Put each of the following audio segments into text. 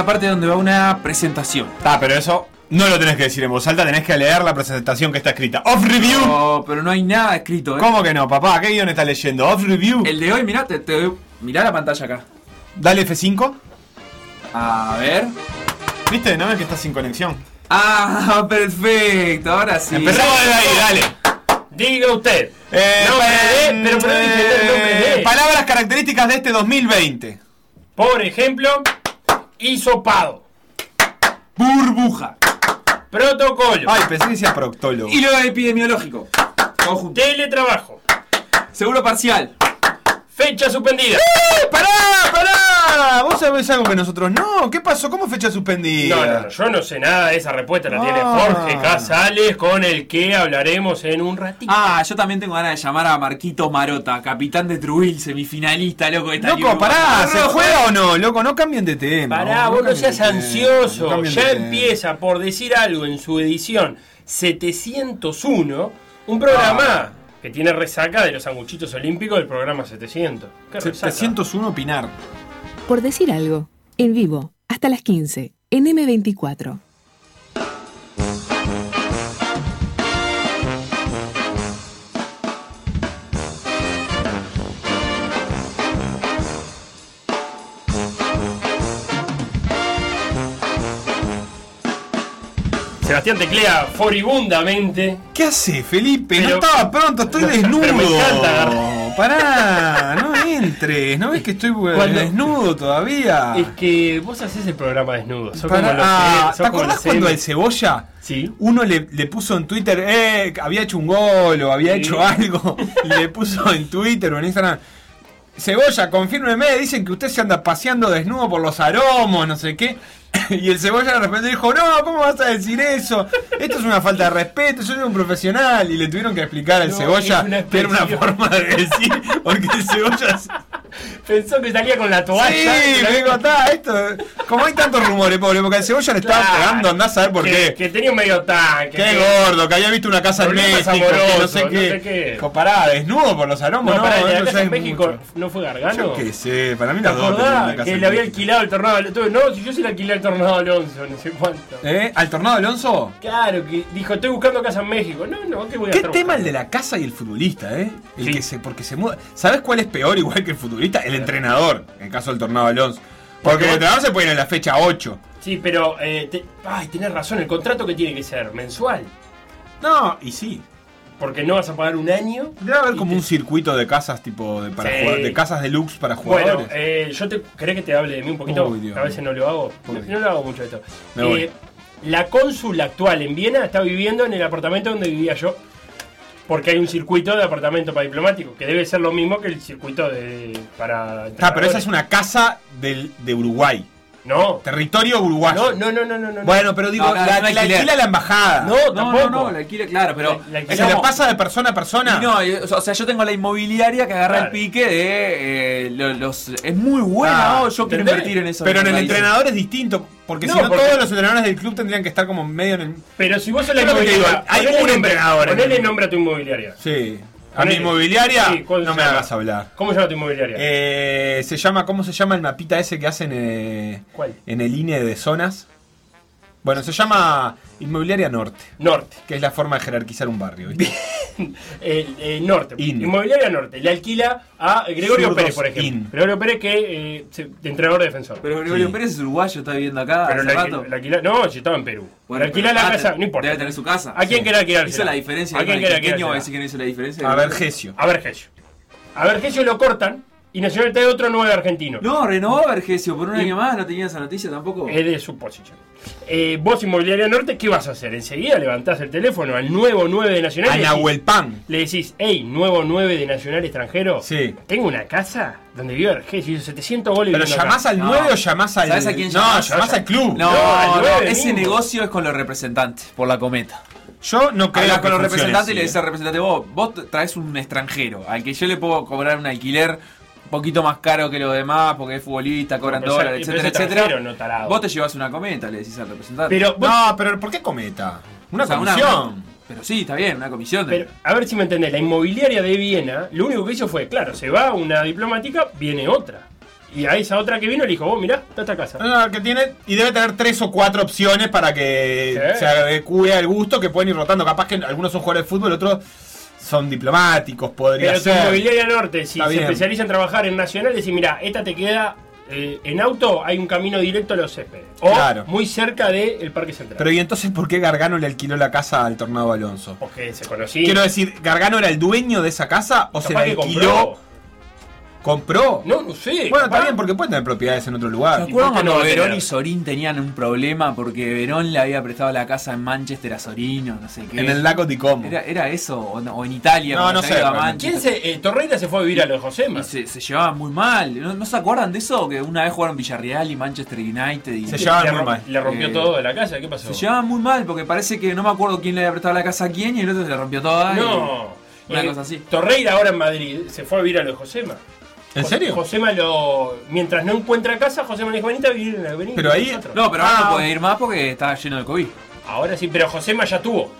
La parte donde va una presentación. Ah, pero eso no lo tenés que decir en voz alta, tenés que leer la presentación que está escrita. Off review. No, pero no hay nada escrito, ¿eh? ¿Cómo que no, papá? ¿Qué guion estás leyendo? Off review. El de hoy, mirá, te, te doy- mirá la pantalla acá. Dale F5. A ver. ¿Viste? ¿No ves que estás sin conexión? Ah, perfecto, ahora sí. Empezamos desde ahí, dale. Diga usted. Eh, Nombre de- pero pero dije el nombre de. Palabras características de este 2020. Por ejemplo, hisopado, Burbuja. protocolo, Ay, pensé que decía proctólogo. Hilo epidemiológico. Todo junto. teletrabajo, Seguro parcial. fecha suspendida. ¡Eh, ¡Pará, pará! ¿Vos sabés algo que nosotros no? ¿Qué pasó? ¿Cómo fecha suspendida? No, no, no, yo no sé nada de esa respuesta, la tiene Ah. Jorge Casales, con el que hablaremos en un ratito. Ah, yo también tengo ganas de llamar a Marquito Marota, capitán de Truil, semifinalista, loco. de esta Loco, pará. ¿se No, juega o no? Loco, no cambien de tema. Pará, vos no cambien seas de tema, ansioso. no cambien de ya tema. empieza por decir algo en su edición 701, un programa Ah. que tiene resaca de los sanguchitos olímpicos del programa 700. ¿Qué resaca? 701 opinar. Por decir algo, en vivo, hasta las 15, en M24. Sebastián teclea furibundamente. ¿Qué hace, Felipe? Pero- no estaba pronto, estoy desnudo. pero me encanta. Pará, no entres. ¿No ves que estoy eh, Cuando- desnudo todavía? Es que vos haces el programa desnudo. Sos Pará, como los, ah, sos ¿Te como acordás los cuando el cebolla? Sí. Uno le, le puso en Twitter, eh, había hecho un gol o había Sí. hecho algo, y le puso en Twitter o en Instagram, Cebolla, confírmeme, dicen que usted se anda paseando desnudo por los aromos, no sé qué. Y el cebolla de repente dijo, no, ¿cómo vas a decir eso? Esto es una falta de respeto, yo soy un profesional. Y le tuvieron que explicar al No, cebolla que era una forma de decir, porque el cebolla... Pensó que salía con la toalla. Sí, me dijo, está, esto... Como hay tantos rumores, pobre, porque el cebolla le estaba Claro. pegando, andás a saber por que, qué. que tenía un medio tanque. Qué que- gordo, que había visto una casa en México, no sé no qué. sé qué. Dijo, pará, desnudo por los aromos, No, no, pará, la casa en México mucho. no fue Gargano. Yo qué sé, para mí ¿Te las dos tenían casa que le había alquilado el tornado al Alonso? No, si yo se le alquilé el tornado al Alonso, no sé cuánto. ¿Eh? ¿Al tornado Alonso? Claro, que dijo, estoy buscando casa en México. No, no, ¿qué voy a ¿Qué tema el de la casa y el futbolista, eh? El Sí. que se, porque se muda. ¿Sabes cuál es peor igual que el futbolista? El entrenador, en el caso del tornado Alonso. Porque el entrenador se puede ir en la fecha 8. Sí, pero, eh, te- ay, tenés razón, el contrato que tiene que ser mensual. No, y sí. Porque no vas a pagar un año. Debe haber como te- un circuito de casas tipo de, para Sí. jugar- de casas deluxe para Bueno, jugadores. eh, yo te querés que te hable de mí un poquito. Uy, Dios a veces no lo hago. No, lo hago mucho esto. Eh, la cónsul actual en Viena está viviendo en el apartamento donde vivía yo. Porque hay un circuito de apartamento para diplomáticos, que debe ser lo mismo que el circuito de para. Ah, pero esa es una casa del, de Uruguay. No. Territorio uruguayo. No, no, no, no, no. no. Bueno, pero digo, la, la alquiler. alquila la embajada. No, No, tampoco. no, no, la alquila, claro, pero. La- la le pasa de persona a persona. No, yo- o sea, yo tengo la inmobiliaria que agarra Claro. el pique de eh, lo- los. Es muy buena, Ah, oh, yo quiero invertir en eso. Pero en el entrenador es distinto. Porque No, si no, porque- todos los entrenadores del club tendrían que estar como medio en el. Pero si vos sos la inmobiliaria. digo, hay un entrenador en Ponele el- nombre a tu inmobiliaria. Sí. A mi inmobiliaria, Sí, ¿cuál no me llama? hagas hablar. ¿Cómo se llama tu inmobiliaria? Eh, se llama, ¿cómo se llama el mapita ese que hacen eh, ¿Cuál? en el INE de zonas? Bueno, se llama Inmobiliaria Norte, Norte. que es la forma de jerarquizar un barrio. ¿viste? Norte. In. Inmobiliaria Norte. Le alquila a Gregorio Pérez, por ejemplo. in. Gregorio Pérez que eh, se- de entrenador defensor. Pero Gregorio Sí. Pérez es uruguayo, está viviendo acá Pero hace le rato. alquila, no, si estaba en Perú. Bueno, le alquila pero la ah, casa, te- no importa. Debe tener su casa. ¿A quién Sí. quiere alquilar? Hizo la diferencia. ¿A quién quiere alquilar? va a decir que no hizo la diferencia. A ver, Gesio. A Vergesio. A Vergesio lo cortan y Nacional trae otro nuevo argentino. No, renovó a Vergesio por un Y- año más, no tenía esa noticia tampoco. Es de su posición. Eh, vos, Inmobiliaria Norte, ¿qué vas a hacer? Enseguida levantás el teléfono al nuevo 9 de Nacional. A y le decís- Nahuel Pan. Le decís, hey, nuevo 9 de Nacional extranjero. Sí. Tengo una casa donde vive Vergesio, hizo 700 goles. Pero llamás acá. al No. 9 o llamás al. ¿Sabes a quién No, llamás? llamás al club. No, No, al no, ese mismo. negocio es con los representantes, por la cometa. Yo no creo Hablas que con los representantes y le dices eh. al representante, vos, vos traes un extranjero, al que yo le puedo cobrar un alquiler poquito más caro que los demás, porque es futbolista, cobran Pero dólares, pero etcétera, etcétera. no. Vos te llevas una cometa, le decís al representante. Pero, vos- No, pero ¿por qué cometa? Una O sea, comisión. pero sí, está bien, una comisión. de- pero, a ver si me entendés, la inmobiliaria de Viena, lo único que hizo fue, claro, se va una diplomática, viene otra. Y a esa otra que vino le dijo, vos mirá, está esta casa. No, no, que tiene, y debe tener tres o cuatro opciones para que Sí. se adecue al gusto, que pueden ir rotando. Capaz que algunos son jugadores de fútbol, otros son diplomáticos, podría Pero ser. inmobiliaria norte, si Está se bien. especializa en trabajar en Nacional, decís, mira, esta te queda eh, en auto, hay un camino directo a los céspedes. O Claro. muy cerca del Parque Central. Pero ¿y entonces por qué Gargano le alquiló la casa al Tornado Alonso? Porque se conocía. Quiero decir, ¿Gargano era el dueño de esa casa o se la alquiló? Compró. No, no sé. bueno, está bien, porque pueden tener propiedades en otro lugar. ¿Se ¿Y acuerdan no cuando Verón tener? y Sorín tenían un problema porque Verón le había prestado la casa en Manchester a Sorín o no sé qué? En el lago di Como. ¿Era, era eso? ¿O, no- o en Italia? No, no se sé. ¿Quién Manchester? se. eh, Torreira se fue a vivir a los Y Josema? se, se llevaban muy mal. ¿No, no se acuerdan de eso? Que una vez jugaron Villarreal y Manchester United y Se se, llevaban le, muy rom- mal. le rompió Eh, todo de la casa, ¿qué pasó? llevaban muy mal porque parece que no me acuerdo quién le había prestado la casa a quién y el otro se le rompió toda. y- No. Una Eh, cosa así. Torreira ahora en Madrid se fue a vivir a los Josema. ¿En José- serio? Josema lo. Mientras no encuentra casa, Josema le dijo, venite a vivir en la avenida. Pero ahí- nosotros". No, pero ahora Ah. no puede ir más porque está lleno de COVID. Ahora sí, pero Josema ya tuvo.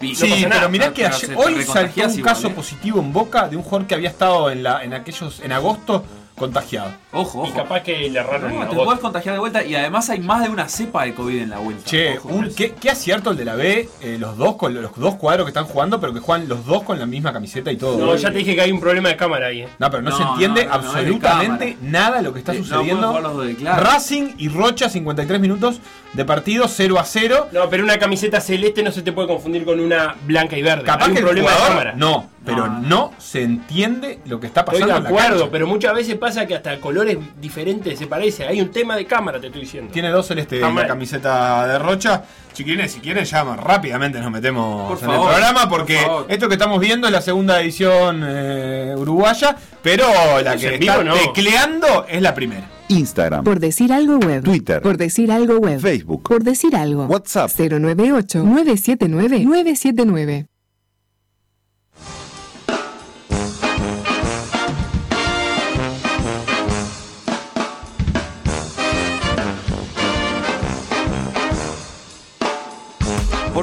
Y- Sí, no pasa nada. pero mirá que se ayer- hoy saltó un igual, caso ¿eh? positivo en Boca de un jugador que había estado en la en aquellos en agosto contagiado. Ojo, Y ojo. capaz que le erraron No, te puedes contagiar de vuelta y además hay más de una cepa de COVID en la vuelta. Che, Ojo un- qué, qué acierto el de la B, eh, los dos con los dos cuadros que están jugando, pero que juegan los dos con la misma camiseta y todo. No, ya te dije que hay un problema de cámara ahí. eh. No, pero no, No, se entiende no, de absolutamente nada lo que está Eh, no sucediendo. los dos de claro. Racing y Rocha, 53 minutos de partido, 0 a 0. No, pero una camiseta celeste no se te puede confundir con una blanca y verde. Capaz hay un que el problema de cámara. No, pero No. no se entiende lo que está Estoy pasando de en la acuerdo, pero muchas veces pasa que hasta colores diferentes se parece. Hay un tema de cámara, te estoy diciendo. Tiene dos celeste en la camiseta de Rocha. Chiquilines, si quieren, llaman. Rápidamente nos metemos Por en favor, el programa por porque esto que estamos viendo es la segunda edición eh, uruguaya, pero la que está vivo, ¿no? tecleando es la primera. Instagram, Por decir algo web. Twitter. Por decir algo web. Facebook. Por decir algo. WhatsApp. 098-979-979.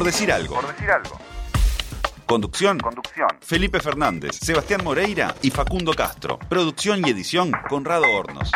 Por decir algo. Por decir algo. Conducción. Conducción. Felipe Fernández, Sebastián Moreira y Facundo Castro. Producción y edición Conrado Hornos.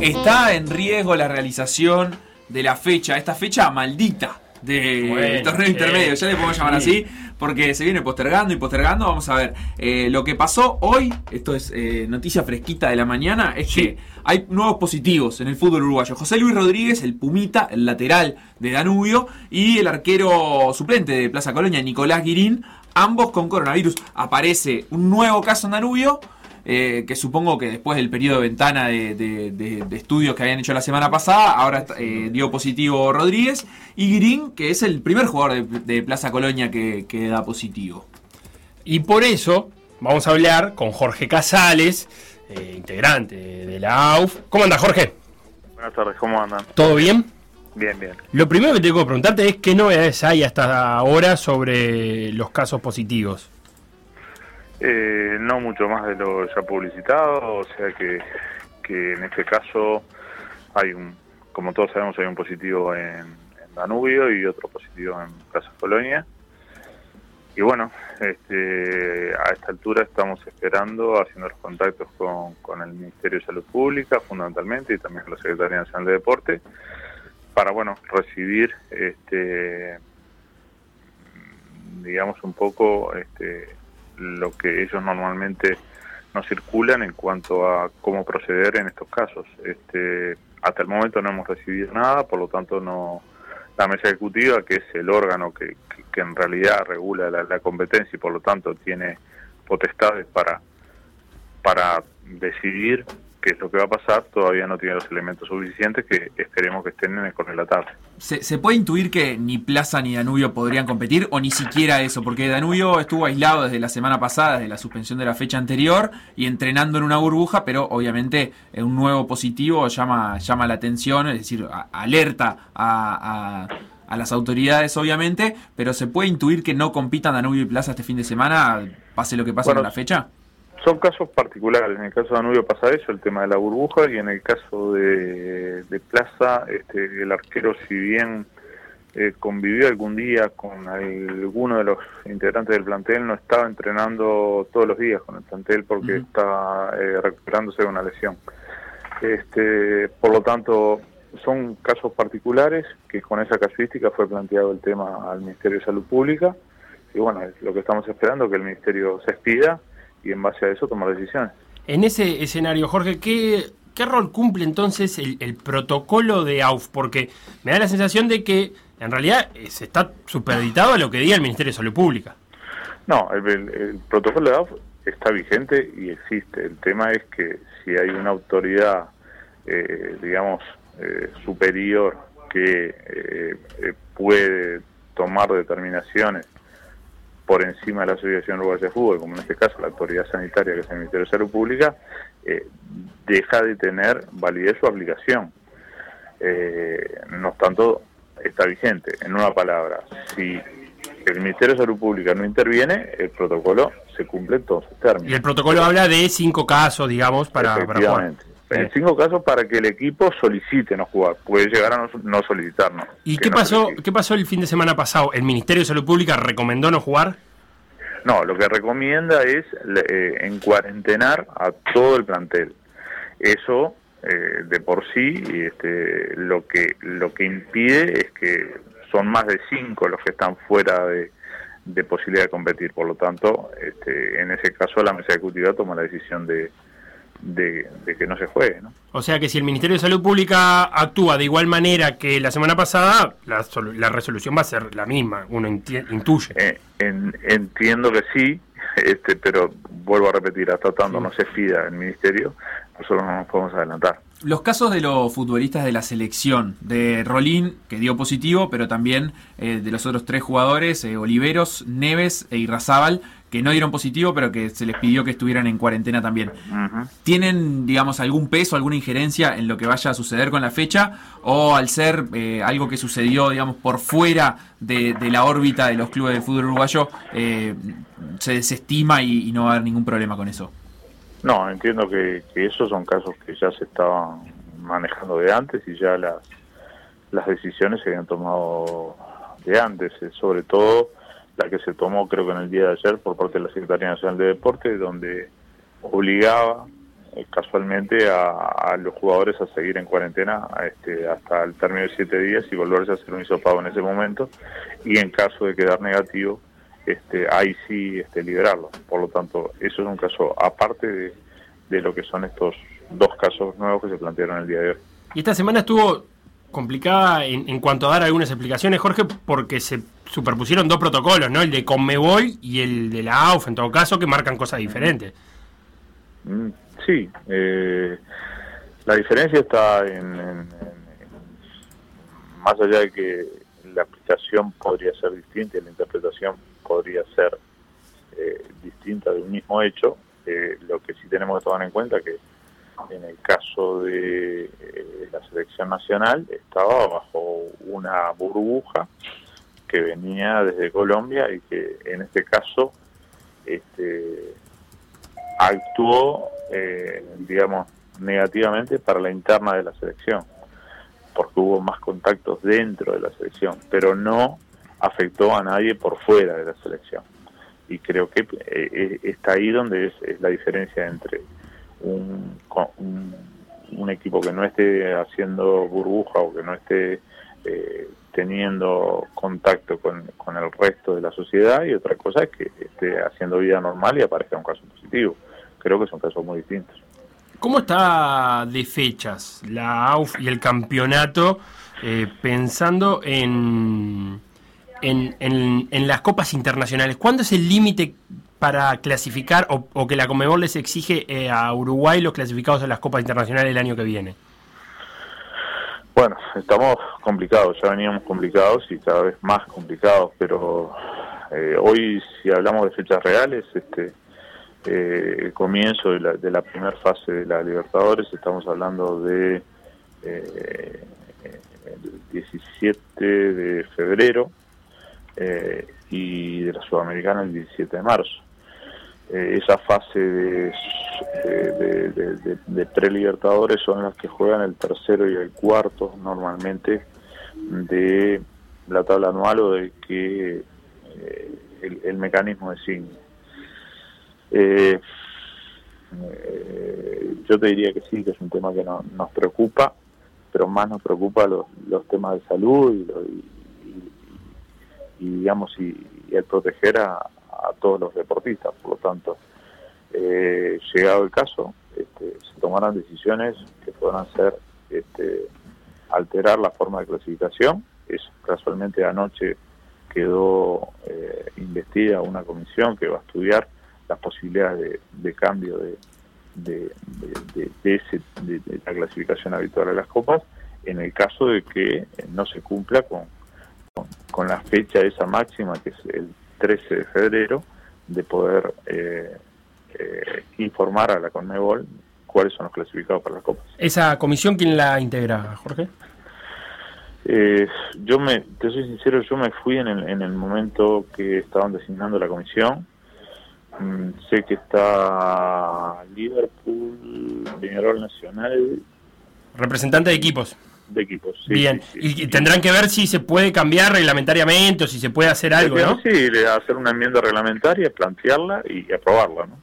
Está en riesgo la realización de la fecha, esta fecha maldita del Bueno, torneo intermedio, ya le podemos llamar Sí. así, porque se viene postergando y postergando. Vamos a ver, eh, lo que pasó hoy, esto es eh, noticia fresquita de la mañana, es Sí. que hay nuevos positivos en el fútbol uruguayo. José Luis Rodríguez, el Pumita, el lateral de Danubio, y el arquero suplente de Plaza Colonia, Nicolás Guirín, ambos con coronavirus. Aparece un nuevo caso en Danubio. Eh, que supongo que después del periodo de ventana de, de- de- de estudios que habían hecho la semana pasada, ahora eh, dio positivo Rodríguez, y Guirín, que es el primer jugador de, de Plaza Colonia que, que da positivo. Y por eso vamos a hablar con Jorge Casales, eh, integrante de la AUF. ¿Cómo anda Jorge? Buenas tardes, ¿cómo andan? ¿Todo bien? Bien, bien. Lo primero que tengo que preguntarte es qué novedades hay hasta ahora sobre los casos positivos. Eh, no mucho más de lo ya publicitado, o sea que, que en este caso hay un, como todos sabemos, hay un positivo en, Danubio y otro positivo en Plaza Colonia. Y bueno, este, a esta altura estamos esperando, haciendo los contactos con, con el Ministerio de Salud Pública, fundamentalmente, y también con la Secretaría Nacional de Deporte, para, bueno, recibir, este, digamos, un poco este, lo que ellos normalmente no circulan en cuanto a cómo proceder en estos casos. Este, hasta el momento no hemos recibido nada, por lo tanto no la mesa ejecutiva, que es el órgano que en realidad regula la, la competencia y por lo tanto tiene potestades para para decidir qué es lo que va a pasar, todavía no tiene los elementos suficientes que esperemos que estén en el con la tarde. ¿Se, se puede intuir que ni Plaza ni Danubio podrían competir o ni siquiera eso? Porque Danubio estuvo aislado desde la semana pasada, desde la suspensión de la fecha anterior y entrenando en una burbuja, pero obviamente eh, un nuevo positivo llama, llama la atención, es decir, a- alerta a, a- a las autoridades obviamente, pero ¿se puede intuir que no compitan Danubio y Plaza este fin de semana, pase lo que pase Bueno, con la fecha? Son casos particulares. En el caso de Danubio pasa eso, el tema de la burbuja, y en el caso de, de Plaza, este, el arquero, si bien eh, convivió algún día con alguno de los integrantes del plantel, no estaba entrenando todos los días con el plantel porque Ujú. está eh, recuperándose de una lesión. Este, por lo tanto, son casos particulares que con esa casuística fue planteado el tema al Ministerio de Salud Pública y bueno, lo que estamos esperando que el Ministerio se expida y en base a eso tomar decisiones. En ese escenario, Jorge, ¿qué, qué rol cumple entonces el, el protocolo de AUF? Porque me da la sensación de que en realidad se está supeditado a lo que diga el Ministerio de Salud Pública. No, el, el- el protocolo de AUF está vigente y existe. El tema es que si hay una autoridad, eh, digamos, eh, superior que eh, eh, puede tomar determinaciones por encima de la Asociación Uruguaya de Fútbol, como en este caso la autoridad sanitaria que es el Ministerio de Salud Pública, eh, deja de tener validez su aplicación. Eh, no obstante, está vigente. En una palabra, si el Ministerio de Salud Pública no interviene, el protocolo se cumple en todos sus Y términos. el protocolo habla de cinco casos, digamos, para, para En cinco casos para que el equipo solicite no jugar. Puede llegar a no, no solicitarnos. ¿Y qué no pasó, solicite. qué pasó el fin de semana pasado? ¿El Ministerio de Salud Pública recomendó no jugar? No, lo que recomienda es eh, en cuarentenar a todo el plantel. Eso eh, de por sí y, este, lo que lo que impide es que son más de cinco los que están fuera de, de posibilidad de competir. Por lo tanto, este, en ese caso la mesa ejecutiva toma la decisión de, de, de que no se juegue. ¿no? O sea que si el Ministerio de Salud Pública actúa de igual manera que la semana pasada, la, solu- la resolución va a ser la misma, uno inti- intuye. Eh, en- entiendo que sí, este, pero vuelvo a repetir, hasta tanto no se pida el ministerio, nosotros no nos podemos adelantar. Los casos de los futbolistas de la selección, de Rolín, que dio positivo, pero también eh, de los otros tres jugadores, eh, Oliveros, Neves e Irrazábal, que no dieron positivo, pero que se les pidió que estuvieran en cuarentena también. ¿Tienen, digamos, algún peso, alguna injerencia en lo que vaya a suceder con la fecha? ¿O al ser eh, algo que sucedió, digamos, por fuera de, de la órbita de los clubes de fútbol uruguayo, eh, se desestima y, y no va a haber ningún problema con eso? No, entiendo que, que esos son casos que ya se estaban manejando de antes y ya las, las decisiones se habían tomado de antes, eh, sobre todo la que se tomó creo que en el día de ayer por parte de la Secretaría Nacional de Deporte, donde obligaba eh, casualmente a, a los jugadores a seguir en cuarentena este, hasta el término de siete días y volverse a hacer un hisopado en ese momento y en caso de quedar negativo este, ahí sí este, liberarlo. Por lo tanto, eso es un caso aparte de, de lo que son estos dos casos nuevos que se plantearon el día de hoy. Y esta semana estuvo complicada en, en cuanto a dar algunas explicaciones, Jorge, porque se superpusieron dos protocolos, ¿no? El de Conmebol y el de la AUF, en todo caso, que marcan cosas diferentes. Mm, Sí, eh, la diferencia está en, en- más allá de que la aplicación podría ser distinta y la interpretación podría ser eh, distinta de un mismo hecho, eh, lo que sí tenemos que tomar en cuenta que en el caso de eh, la selección nacional estaba bajo una burbuja que venía desde Colombia y que en este caso este, actuó, eh, digamos, negativamente para la interna de la selección, porque hubo más contactos dentro de la selección, pero no afectó a nadie por fuera de la selección. Y creo que eh, eh, está ahí donde es, es la diferencia entre un, un, un equipo que no esté haciendo burbuja o que no esté eh, teniendo contacto con, con el resto de la sociedad y otra cosa es que esté haciendo vida normal y aparezca un caso positivo. Creo que son casos muy distintos. ¿Cómo está de fechas la AUF y el campeonato eh, pensando en, en, en- en las copas internacionales? ¿Cuándo es el límite para clasificar o, o que la Conmebol les exige eh, a Uruguay los clasificados a las copas internacionales el año que viene? Bueno, estamos complicados, ya veníamos complicados y cada vez más complicados, pero eh, hoy si hablamos de fechas reales, este eh, el comienzo de la, de la primera fase de la Libertadores, estamos hablando de eh, el 17 de febrero eh, y de la Sudamericana el 17 de marzo. Eh, esa fase de, de, de- pre-libertadores son las que juegan el tercero y el cuarto normalmente de la tabla anual o de que eh, el, mecanismo designe. Eh, eh, yo te diría que sí, que es un tema que no- nos preocupa, pero más nos preocupa los, los temas de salud y, y- digamos y el proteger a, a todos los deportistas. Por lo tanto, eh, llegado el caso, este, se tomarán decisiones que podrán ser este, alterar la forma de clasificación. Es casualmente anoche quedó eh, investida una comisión que va a estudiar las posibilidades de, cambio de, de la clasificación habitual de las copas en el caso de que eh, no se cumpla con, con, con la fecha esa máxima que es el 13 de febrero de poder eh, eh, informar a la Conmebol cuáles son los clasificados para las copas. ¿Esa comisión quién la integra, Jorge? Eh, yo me, te soy sincero, yo me fui en el, en el momento que estaban designando la comisión. Mm, sé que está Liverpool, Peñarol Nacional Representante de equipos. De equipos. sí, Bien. sí, sí. Y, tendrán que ver si se puede cambiar reglamentariamente o si se puede hacer algo, ¿no? Sí, hacer una enmienda reglamentaria, plantearla y aprobarla, ¿no?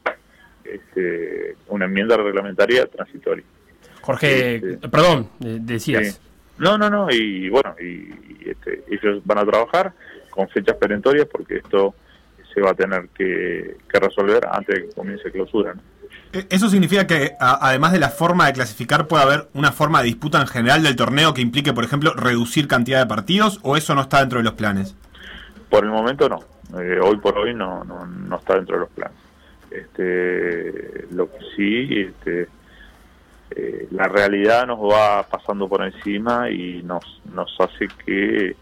Este, una enmienda reglamentaria transitoria. Jorge, sí. perdón, de- decías. No, no, no, y bueno, y, y, este, ellos van a trabajar con fechas perentorias porque esto se va a tener que, que resolver antes de que comience clausura. ¿no? E- ¿Eso significa que además de la forma de clasificar puede haber una forma de disputa en general del torneo que implique, por ejemplo, reducir cantidad de partidos o eso no está dentro de los planes? Por el momento no, Eh, hoy por hoy no, no, no está dentro de los planes. Este, lo que sí, este, eh, la realidad nos va pasando por encima y nos, nos hace que,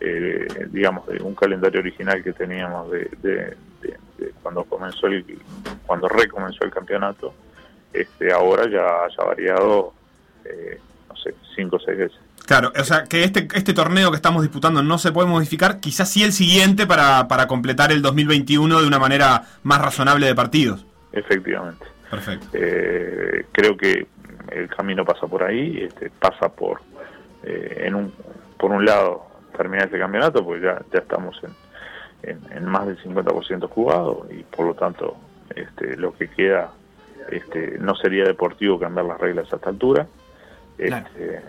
eh, digamos, un calendario original que teníamos de- de- de cuando comenzó el, cuando recomenzó el campeonato, este, ahora ya haya variado, eh, no sé, cinco o seis veces. Claro, o sea, que este, este torneo que estamos disputando no se puede modificar, quizás sí el siguiente para, para completar el 2021 de una manera más razonable de partidos. Efectivamente. Perfecto. Eh, creo que el camino pasa por ahí, este, pasa por, eh, en un, por un lado, terminar este campeonato, porque ya, ya estamos en, en, en más del 50% jugado y por lo tanto este, lo que queda este, no sería deportivo cambiar las reglas a esta altura. Claro. Este,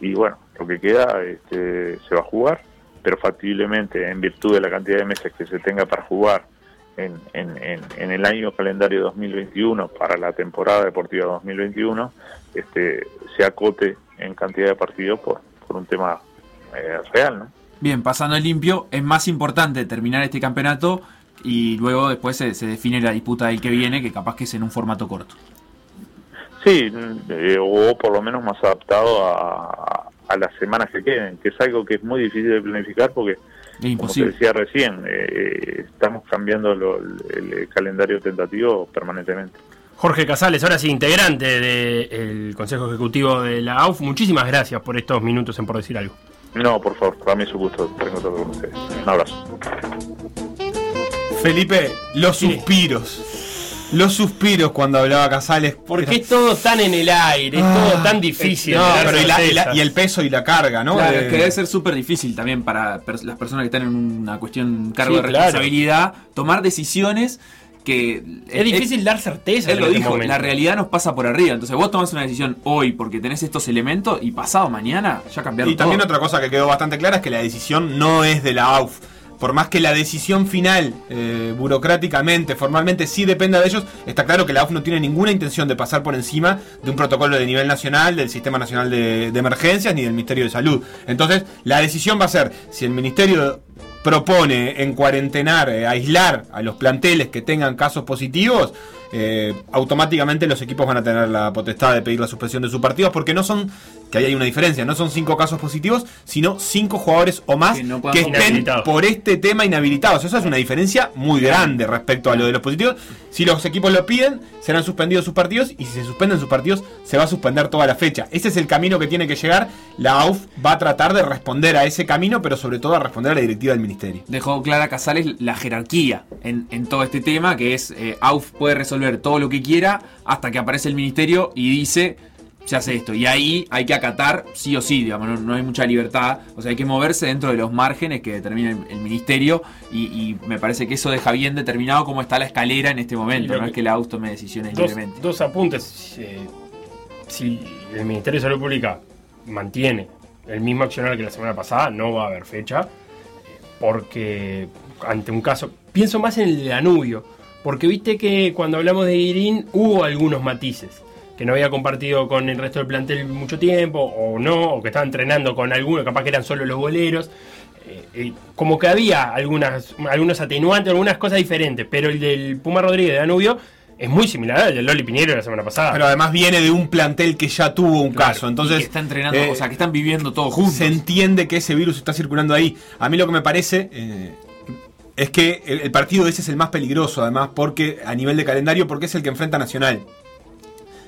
y bueno, lo que queda este, se va a jugar, pero factiblemente en virtud de la cantidad de meses que se tenga para jugar en, en, en, en el año calendario 2021 para la temporada deportiva 2021 este, se acote en cantidad de partidos por, por un tema eh, real, ¿no? Bien, pasando el limpio, es más importante terminar este campeonato y luego después se, se define la disputa del que viene, que capaz que es en un formato corto. Sí, eh, o por lo menos más adaptado a, a las semanas que queden, que es algo que es muy difícil de planificar porque, Es como te decía recién, eh, estamos cambiando lo- el, el calendario tentativo permanentemente. Jorge Casales, ahora sí, integrante del Consejo Ejecutivo de la AUF, muchísimas gracias por estos minutos en Por Decir Algo. No, por favor, para mí es un gusto contacto con ustedes. Un abrazo. Felipe, los Sí. suspiros. Los suspiros cuando hablaba Casales. Porque es todo tan en el aire, es Ah, todo tan difícil. No, pero y, la- y la- certezas. y el peso y la carga, ¿no? Claro, que debe ser súper difícil también para las personas que están en una cuestión cargo Sí, de claro. responsabilidad tomar decisiones que Es difícil dar certeza. Él en lo este dijo, momento. la realidad nos pasa por arriba. Entonces vos tomás una decisión hoy porque tenés estos elementos y pasado mañana ya cambiaron Y también otra cosa que quedó bastante clara es que la decisión no es de la AUF. Por más que la decisión final, eh, burocráticamente, formalmente, sí dependa de ellos, está claro que la AUF no tiene ninguna intención de pasar por encima de un protocolo de nivel nacional, del Sistema Nacional de, de Emergencias ni del Ministerio de Salud. Entonces, la decisión va a ser, si el Ministerio propone en cuarentenar, eh, aislar a los planteles que tengan casos positivos, eh, automáticamente los equipos van a tener la potestad de pedir la suspensión de sus partidos porque no son, que ahí hay una diferencia, no son cinco casos positivos, sino cinco jugadores o más Que no estén por este tema inhabilitados. Eso es una diferencia muy grande respecto a lo de los positivos. Si los equipos lo piden, serán suspendidos sus partidos y si se suspenden sus partidos, se va a suspender toda la fecha. Ese es el camino que tiene que llegar. La AUF va a tratar de responder a ese camino, pero sobre todo a responder a la directiva del ministerio. Dejó clara Casales la jerarquía en, en todo este tema, que es eh, AUF puede resolver todo lo que quiera hasta que aparece el ministerio y dice se hace esto. Y ahí hay que acatar sí o sí, digamos, no, no hay mucha libertad. O sea, hay que moverse dentro de los márgenes que determina el, el ministerio. Y, y me parece que eso deja bien determinado cómo está la escalera en este momento. No que- es que la AUS tome decisiones Dos, libremente. dos apuntes. eh, si el Ministerio de Salud Pública mantiene el mismo accionar que la semana pasada, no va a haber fecha. eh, Porque ante un caso. Pienso más en el de Danubio. Porque viste que cuando hablamos de Guirín hubo algunos matices. Que no había compartido con el resto del plantel mucho tiempo, o no, o que estaba entrenando con algunos, capaz que eran solo los boleros. Eh, eh, como que había algunas, algunos atenuantes, algunas cosas diferentes, pero el del Puma Rodríguez de Danubio es muy similar al del Loli Piñero de la semana pasada. Pero además viene de un plantel que ya tuvo un Claro, caso. Y Entonces, que está entrenando, eh, o sea, que están viviendo todos juntos. se entiende que ese virus está circulando ahí. A mí lo que me parece eh, es que el, partido ese es el más peligroso, además, porque a nivel de calendario, porque es el que enfrenta Nacional.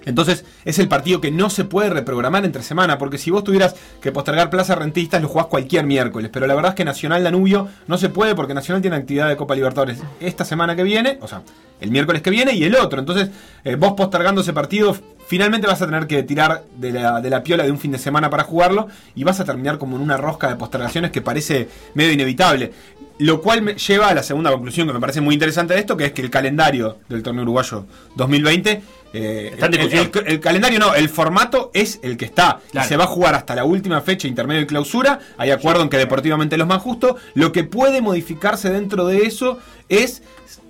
Entonces es el partido que no se puede reprogramar entre semana, porque si vos tuvieras que postergar Plaza Rentistas lo jugás cualquier miércoles, pero la verdad es que Nacional Danubio no se puede porque Nacional tiene actividad de Copa Libertadores esta semana que viene, o sea, el miércoles que viene y el otro. Entonces eh, vos postergando ese partido finalmente vas a tener que tirar de la, de la piola de un fin de semana para jugarlo y vas a terminar como en una rosca de postergaciones que parece medio inevitable. Lo cual me lleva a la segunda conclusión que me parece muy interesante de esto, que es que el calendario del torneo uruguayo 2020... eh, el, el- el calendario no, el formato es el que está. Claro. Y se va a jugar hasta la última fecha intermedio de clausura. Hay acuerdo en que deportivamente es lo más justo. Lo que puede modificarse dentro de eso es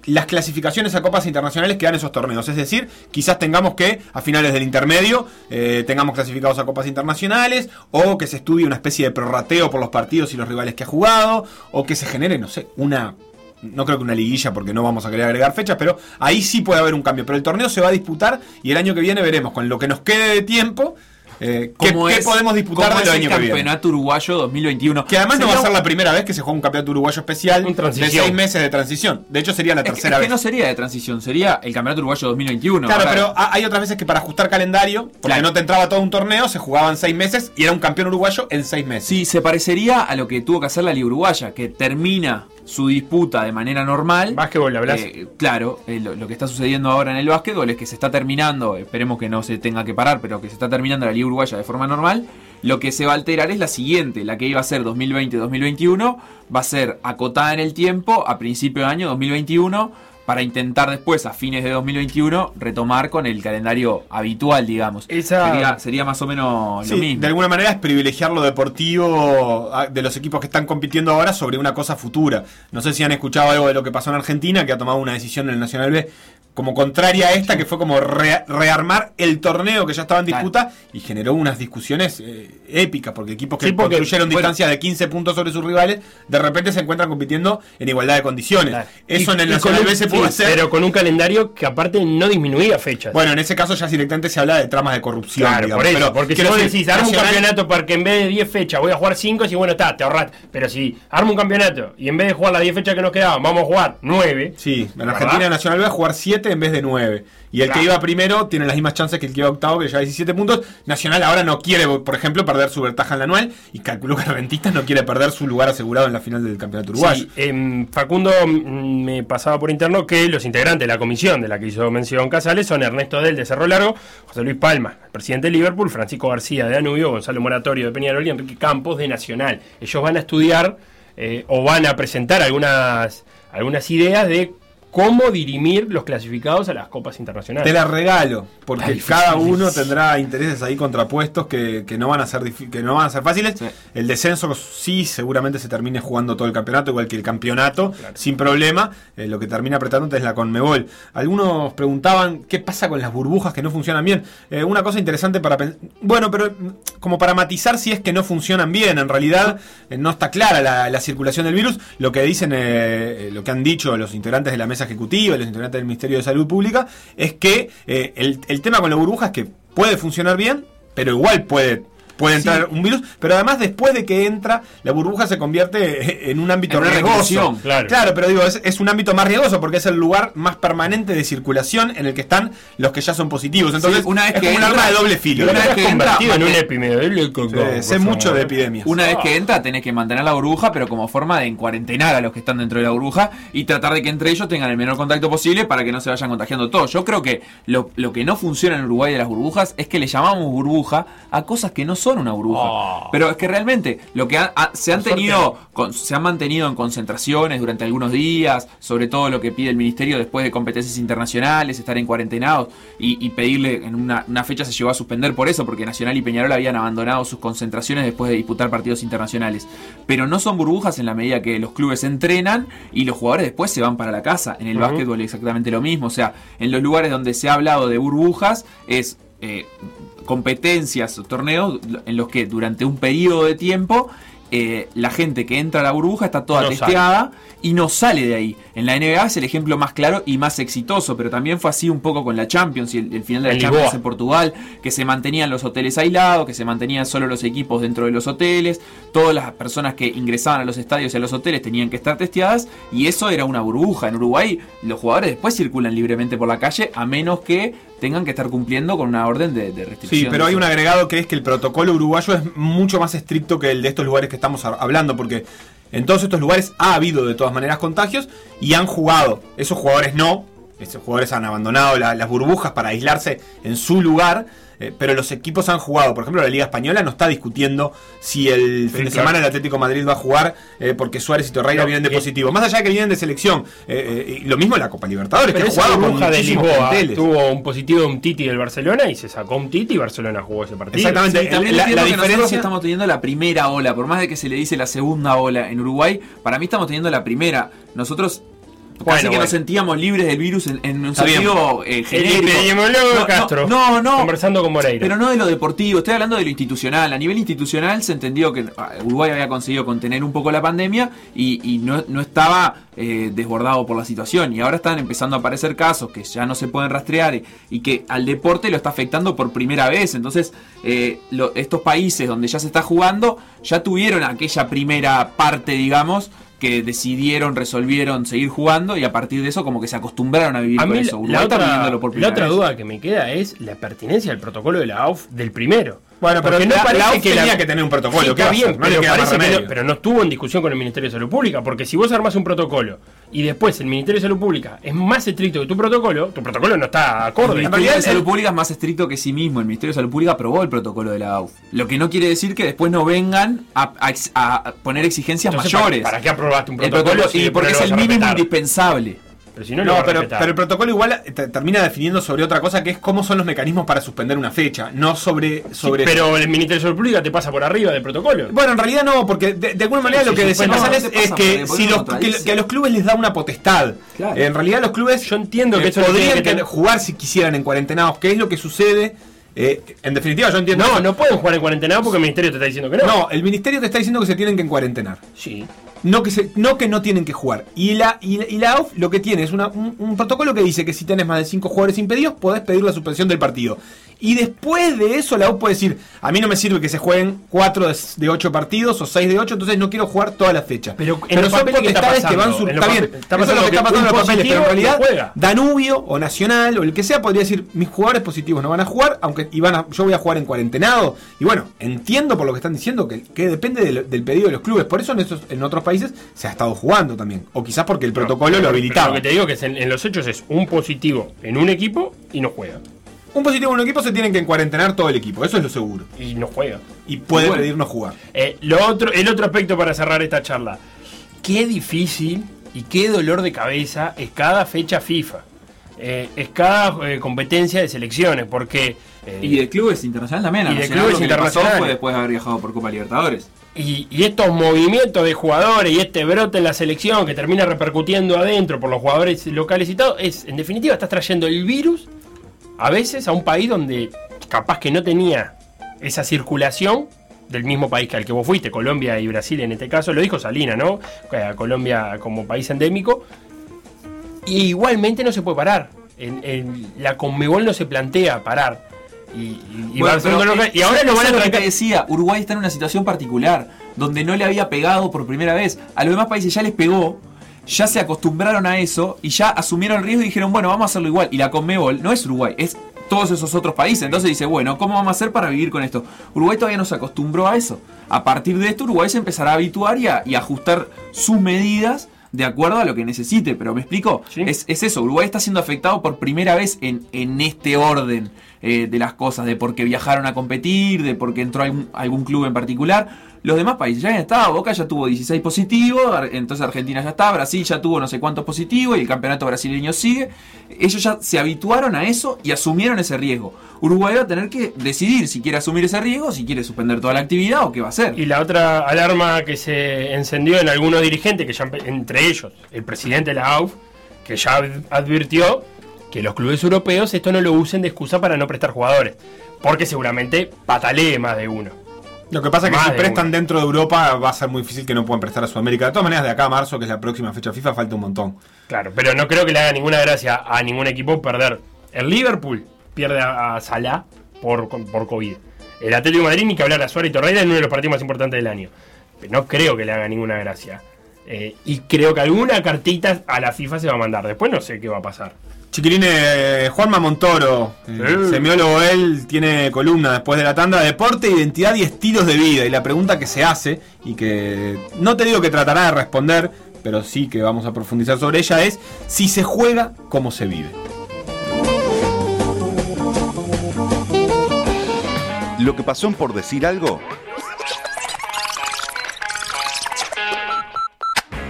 las clasificaciones a copas internacionales que dan esos torneos. Es decir, quizás tengamos que a finales del intermedio eh, tengamos clasificados a copas internacionales o que se estudie una especie de prorrateo por los partidos y los rivales que ha jugado o que se genere, no sé, una no creo que una liguilla porque no vamos a querer agregar fechas, pero ahí sí puede haber un cambio. Pero el torneo se va a disputar y el año que viene veremos con lo que nos quede de tiempo eh, qué, ¿Cómo qué es- podemos disputar cómo del es el año que viene. campeonato uruguayo 2021. Que además no va a ser la primera vez que se juega un campeonato uruguayo especial de seis meses de transición. De hecho, sería la Es que- tercera es que vez. no sería de transición, sería el campeonato uruguayo 2021. Claro, pero ha- hay otras veces que para ajustar calendario, porque Claro. no te entraba todo un torneo, se jugaban seis meses y era un campeón uruguayo en seis meses. Sí, se parecería a lo que tuvo que hacer la Liga Uruguaya, que termina su disputa de manera normal. Básquetbol, hablas. Eh, claro, eh, lo, lo que está sucediendo ahora en el básquetbol es que se está terminando, esperemos que no se tenga que parar, pero que se está terminando la Liga Uruguaya de forma normal. Lo que se va a alterar es la siguiente, la que iba a ser 2020-2021, va a ser acotada en el tiempo a principio de año 2021 para intentar después, a fines de 2021, retomar con el calendario habitual, digamos. Esa- Sería, sería más o menos Sí, lo mismo. de alguna manera es privilegiar lo deportivo ah, de los equipos que están compitiendo ahora sobre una cosa futura. No sé si han escuchado algo de lo que pasó en Argentina, que ha tomado una decisión en el Nacional B como contraria a esta, que fue como re- rearmar el torneo que ya estaba en Claro. disputa y generó unas discusiones eh, épicas, porque equipos que Sí, porque- construyeron bueno. distancias de 15 puntos sobre sus rivales, de repente se encuentran compitiendo en igualdad de condiciones. Claro. Eso Y- en el Nacional B se sí, pudo hacer. Pero con un calendario que aparte no disminuía fechas. Bueno, en ese caso ya directamente se habla de tramas de corrupción. Claro, digamos. por eso, Pero porque si vos decís, arma un campeonato porque en vez de 10 fechas voy a jugar 5, y bueno, está, te ahorras. Pero si armo un campeonato y en vez de jugar las 10 fechas que nos quedaban, vamos a jugar 9. Sí, en ¿Verdad? Argentina Nacional va a jugar 7 en vez de 9. Y el Claro. que iba primero tiene las mismas chances que el que iba octavo, que lleva 17 puntos. Nacional ahora no quiere, por ejemplo, perder su ventaja en la anual. Y calculo que Rentistas no quiere perder su lugar asegurado en la final del campeonato uruguayo. Sí, em, Facundo mm, me pasaba por interno que los integrantes de la comisión de la que hizo mención Casales son Ernesto Del de Cerro Largo, José Luis Palma, el presidente de Liverpool, Francisco García de Danubio, Gonzalo Moratorio de Peñarol y Enrique Campos de Nacional. Ellos van a estudiar eh, o van a presentar algunas, algunas ideas de cómo dirimir los clasificados a las copas internacionales. Te la regalo, porque Ay, cada uno tendrá intereses ahí contrapuestos que, que no van a ser que no van a ser fáciles. Sí. El descenso sí seguramente se termine jugando todo el campeonato, igual que el campeonato, sin problema. Eh, lo que termina apretando es la Conmebol. Algunos preguntaban qué pasa con las burbujas que no funcionan bien. Eh, una cosa interesante para pensar. Bueno, pero mm, como para matizar si es que no funcionan bien. En realidad eh, no está clara la, la circulación del virus. Lo que dicen, lo que han dicho los integrantes de la mesa ejecutiva, y los integrantes del Ministerio de Salud Pública, es que eh, el, el tema con la burbuja es que puede funcionar bien, pero igual puede puede entrar un virus, pero además después de que entra, la burbuja se convierte en un ámbito En una riesgoso. reclusión, claro. pero digo, es, es un ámbito más riesgoso porque es el lugar más permanente de circulación en el que están los que ya son positivos. Entonces, Sí, una vez es que como un arma de doble filo. una vez que entra, convertido en un mate- epidemio. Sí, sé mucho de epidemias. Una vez que entra, tenés que mantener la burbuja, pero como forma de encuarentenar a los que están dentro de la burbuja y tratar de que entre ellos tengan el menor contacto posible para que no se vayan contagiando todos. Yo creo que lo, lo que no funciona en Uruguay de las burbujas es que le llamamos burbuja a cosas que no son una burbuja. Oh. Pero es que realmente lo que ha- ha- se han Por tenido, con- se han mantenido en concentraciones durante algunos días, sobre todo lo que pide el ministerio después de competencias internacionales, estar en cuarentenados y, y pedirle en una, una fecha se llegó a suspender por eso, porque Nacional y Peñarol habían abandonado sus concentraciones después de disputar partidos internacionales. Pero no son burbujas en la medida que los clubes entrenan y los jugadores después se van para la casa. En el Ujú. básquetbol exactamente lo mismo. O sea, en los lugares donde se ha hablado de burbujas es eh, competencias o torneos en los que durante un periodo de tiempo eh, la gente que entra a la burbuja está toda No testeada y no sale de ahí. En la NBA es el ejemplo más claro y más exitoso, pero también fue así un poco con la Champions y el, el final de la Champions en Portugal, que se mantenían los hoteles aislados, que se mantenían solo los equipos dentro de los hoteles, todas las personas que ingresaban a los estadios y a los hoteles tenían que estar testeadas y eso era una burbuja. En Uruguay los jugadores después circulan libremente por la calle a menos que tengan que estar cumpliendo con una orden de, de restricción. Sí, pero hay un agregado que es que el protocolo uruguayo es mucho más estricto que el de estos lugares que estamos hablando, porque en todos estos lugares ha habido de todas maneras contagios y han jugado. Esos jugadores no, esos jugadores han abandonado la- las burbujas para aislarse en su lugar. eh, pero los equipos han jugado, por ejemplo, la Liga Española no está discutiendo si el fin de claro. semana el Atlético de Madrid va a jugar eh, porque Suárez y Torreira No, vienen de y- positivo. Más allá de que vienen de selección, eh, eh, y lo mismo en la Copa Libertadores, Pero que ha jugado con burbuja de Lisboa tuvo un positivo de un Titi del Barcelona y se sacó un Titi y Barcelona jugó ese partido. Exactamente. Sí, también la- entiendo la que nosotros diferencia- estamos teniendo la primera ola, por más de que se le dice la segunda ola en Uruguay, para mí estamos teniendo la primera. Nosotros Bueno, casi que bueno. nos sentíamos libres del virus en, en un sentido eh, El genérico. No, no, Castro. No, no. Conversando con Moreira. Pero no de lo deportivo, estoy hablando de lo institucional. A nivel institucional se entendió que ah, Uruguay había conseguido contener un poco la pandemia y, y no, no estaba eh, desbordado por la situación. Y ahora están empezando a aparecer casos que ya no se pueden rastrear y, y que al deporte lo está afectando por primera vez. Entonces, eh, lo- estos países donde ya se está jugando ya tuvieron aquella primera parte, digamos, que decidieron, resolvieron seguir jugando y a partir de eso como que se acostumbraron a vivir A con eso. la, otra, por la otra duda que me queda es la pertinencia del protocolo de la AUF del primero. Bueno, pero Porque la- la parece AUF tenía que tener un protocolo, Sí, ¿qué está va a bien? No pero, parece que no, pero no estuvo en discusión con el Ministerio de Salud Pública, porque si vos armás un protocolo y después el Ministerio de Salud Pública es más estricto que tu protocolo, tu protocolo no está El acorde. Ministerio realidad de el- Salud Pública es más estricto que sí mismo. El Ministerio de Salud Pública aprobó el protocolo de la AUF. Lo que no quiere decir que después no vengan a, a ex- a poner exigencias Entonces, mayores. ¿para, para qué aprobaste un El protocolo? si y porque no es el mínimo respetar? indispensable. Pero si no, pero, respetar. pero el protocolo igual te- termina definiendo sobre otra cosa que es cómo son los mecanismos para suspender una fecha, no sobre. Sí, sobre pero el Ministerio de Salud Pública te pasa por arriba del protocolo. Bueno, en realidad no, porque de, de alguna manera Sí, lo que sí, decía No, es que, si los, que, a los clubes les da una potestad. Claro. En realidad los clubes Yo entiendo que eh, eso podrían que tener- jugar si quisieran en cuarentenados, que es lo que sucede. eh, en definitiva, yo entiendo. No, eso. no pueden jugar en cuarentena porque el Ministerio te está diciendo que no. No, el ministerio te está diciendo que se tienen que encuarentenar. Sí. No que, se, no que no tienen que jugar. Y la, y, la- y la lo que tiene es una- un, un protocolo que dice que si tenés más de 5 jugadores impedidos, podés pedir la suspensión del partido. Y después de eso, la AUF puede decir: A mí no me sirve que se jueguen 4 de 8 partidos o 6 de 8, entonces no quiero jugar todas las fechas. Pero en los son papeles, ¿qué está potestades que van pasando? sur- En los Está bien, está eso es lo que está pasando en los papeles, pero en realidad. Danubio o Nacional o el que sea podría decir: Mis jugadores positivos no van a jugar, aunque y van a- yo voy a jugar en cuarentenado. Y bueno, entiendo por lo que están diciendo que, que depende del, del pedido de los clubes. Por eso en, esos- en otros países se ha estado jugando también. O quizás porque el protocolo Pero- lo pero habilitaba. Lo que te digo que es en, en los hechos es un positivo en un equipo y no juega. Un positivo en un equipo se tienen que encuarentenar todo el equipo, eso es lo seguro. Y no juega. Y puede Bueno. pedir no jugar. Eh, lo otro, el otro aspecto para cerrar esta charla. Qué difícil y qué dolor de cabeza es cada fecha FIFA. Eh, es cada eh, competencia de selecciones, porque... eh, Y de clubes internacionales también. Y de clubes internacionales. fue después de haber viajado por Copa Libertadores. Y, y estos movimientos de jugadores y este brote en la selección que termina repercutiendo adentro por los jugadores locales y todo, es, en definitiva, estás trayendo el virus a veces a un país donde capaz que no tenía esa circulación del mismo país que al que vos fuiste, Colombia y Brasil en este caso, lo dijo Salina, ¿no? Eh, Colombia como país endémico. Y igualmente no se puede parar. En, en- la Conmebol no se plantea parar. Y, y- y Bueno, pero, lugar. eh, y ahora lo van a lo que te decía, Uruguay está en una situación particular, donde no le había pegado por primera vez. A los demás países ya les pegó, ya se acostumbraron a eso y ya asumieron el riesgo y dijeron, bueno, vamos a hacerlo igual. Y la Conmebol no es Uruguay, es todos esos otros países. Entonces dice, bueno, ¿cómo vamos a hacer para vivir con esto? Uruguay todavía no se acostumbró a eso. A partir de esto, Uruguay se empezará a habituar y a, y ajustar sus medidas de acuerdo a lo que necesite. Pero me explico, Sí. es, es eso, Uruguay está siendo afectado por primera vez en, en este orden eh, de las cosas, de porque viajaron a competir, de porque entró algún, algún club en particular. Los demás países ya estado, Boca ya tuvo 16 positivos, entonces Argentina ya está, Brasil ya tuvo no sé cuántos positivos y el campeonato brasileño sigue. Ellos ya se habituaron a eso y asumieron ese riesgo. Uruguay va a tener que decidir si quiere asumir ese riesgo, si quiere suspender toda la actividad o qué va a hacer. Y la otra alarma que se encendió en algunos dirigentes, que ya entre ellos el presidente de la AUF, que ya ad- advirtió que los clubes europeos esto no lo usen de excusa para no prestar jugadores, porque seguramente patalee más de uno. Lo que pasa es que si de prestan uno. dentro de Europa va a ser muy difícil que no puedan prestar a Sudamérica. De todas maneras, de acá a marzo, que es la próxima fecha FIFA, falta un montón. Claro, pero no creo que le haga ninguna gracia a ningún equipo perder. El Liverpool pierde a, a Salah por, por COVID. El Atlético de Madrid, ni que hablar a Suárez y Torreira en uno de los partidos más importantes del año. Pero no creo que le haga ninguna gracia. Eh, y creo que alguna cartita a la FIFA se va a mandar. Después no sé qué va a pasar. Chiquilín, eh, Juanma Montoro, eh, Sí. semiólogo él, tiene columna después de la tanda Deporte, Identidad y Estilos de Vida. Y la pregunta que se hace, y que no te digo que tratará de responder, pero sí que vamos a profundizar sobre ella, es si se juega, ¿cómo se vive? Lo que pasó por decir algo.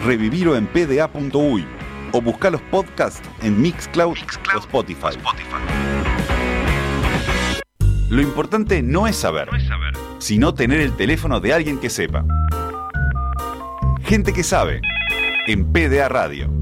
Revivirlo en pda.uy o buscar los podcasts en Mixcloud, o Spotify. Lo importante no es saber, sino tener el teléfono de alguien que sepa. Gente que sabe en PDA Radio.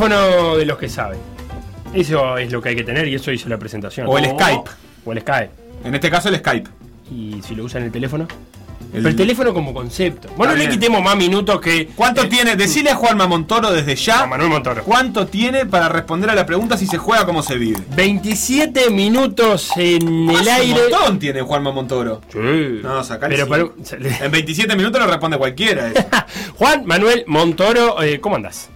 Teléfono de los que saben. Eso es lo que hay que tener y eso hizo la presentación. O el Skype. O el Skype. En este caso, el Skype. Y si lo usan el teléfono. El- Pero el teléfono como concepto. Bueno, no le quitemos más minutos que. ¿Cuánto eh, tiene? Decile a Juanma Montoro desde ya. a Manuel Montoro. ¿Cuánto tiene para responder a la pregunta si se juega, cómo se vive? 27 minutos en el Ah, Un aire. montón tiene Juanma Montoro. Sí. No, sacale Pero, En 27 minutos lo responde cualquiera. eso. Juan Manuel Montoro, eh, ¿cómo andás?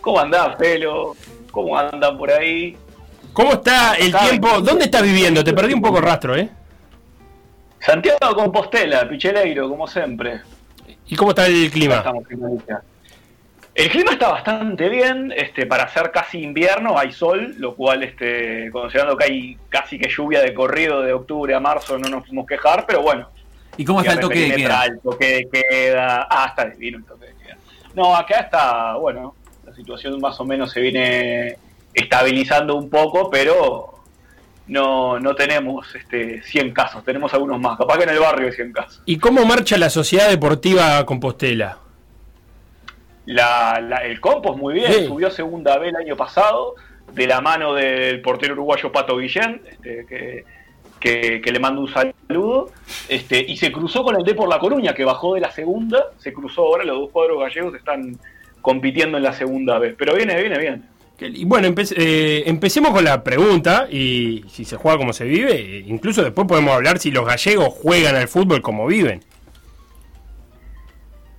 ¿Cómo andás, Pelo? ¿Cómo andan por ahí? ¿Cómo está el tiempo? ¿Dónde estás viviendo? Te perdí un poco el rastro, ¿eh? Santiago de Compostela, Picheleiro, como siempre. ¿Y cómo está el clima? Estamos en Galicia. El clima está bastante bien, este, para ser casi invierno hay sol, lo cual, este, considerando que hay casi que lluvia de corrido de octubre a marzo, no nos podemos quejar, pero bueno. ¿Y cómo está el toque de queda? El toque de queda. Ah, está divino el toque de queda. No, acá está, bueno, situación más o menos se viene estabilizando un poco, pero no, no tenemos este, 100 casos, tenemos algunos más. Capaz que en el barrio hay 100 casos. ¿Y cómo marcha la Sociedad Deportiva Compostela? La, la- el Compos muy bien, Sí. subió segunda B el año pasado, de la mano del portero uruguayo Pato Guillén, este, que, que- que le mando un saludo, este, y se cruzó con el D por La Coruña, que bajó de la segunda, se cruzó ahora, los dos cuadros gallegos están compitiendo en la segunda B, pero viene, viene bien. Y bueno, empe- eh, empecemos con la pregunta y si se juega como se vive, incluso después podemos hablar si los gallegos juegan al fútbol como viven.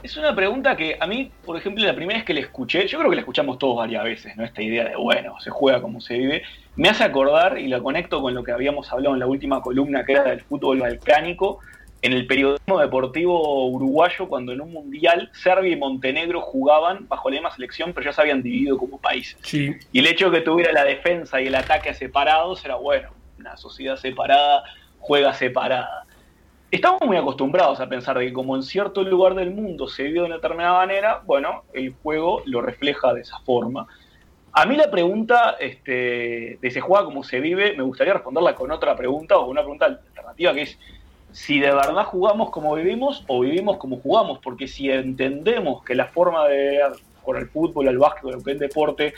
Es una pregunta que a mí, por ejemplo, la primera vez que la escuché, yo creo que la escuchamos todos varias veces, ¿no? Esta idea de, bueno, se juega como se vive, me hace acordar y la conecto con lo que habíamos hablado en la última columna, que era del fútbol balcánico, en el periodismo deportivo uruguayo, cuando en un mundial Serbia y Montenegro jugaban bajo la misma selección, pero ya se habían dividido como países. Sí. Y el hecho de que tuviera la defensa y el ataque separados era bueno, una sociedad separada juega separada. estamos muy acostumbrados a pensar de que como en cierto lugar del mundo se vive de una determinada manera, bueno, el juego lo refleja de esa forma. A mí la pregunta este, de se juega como se vive, me gustaría responderla con otra pregunta o con una pregunta alternativa que es si de verdad jugamos como vivimos o vivimos como jugamos, porque si entendemos que la forma de con el fútbol, el básquet, el deporte,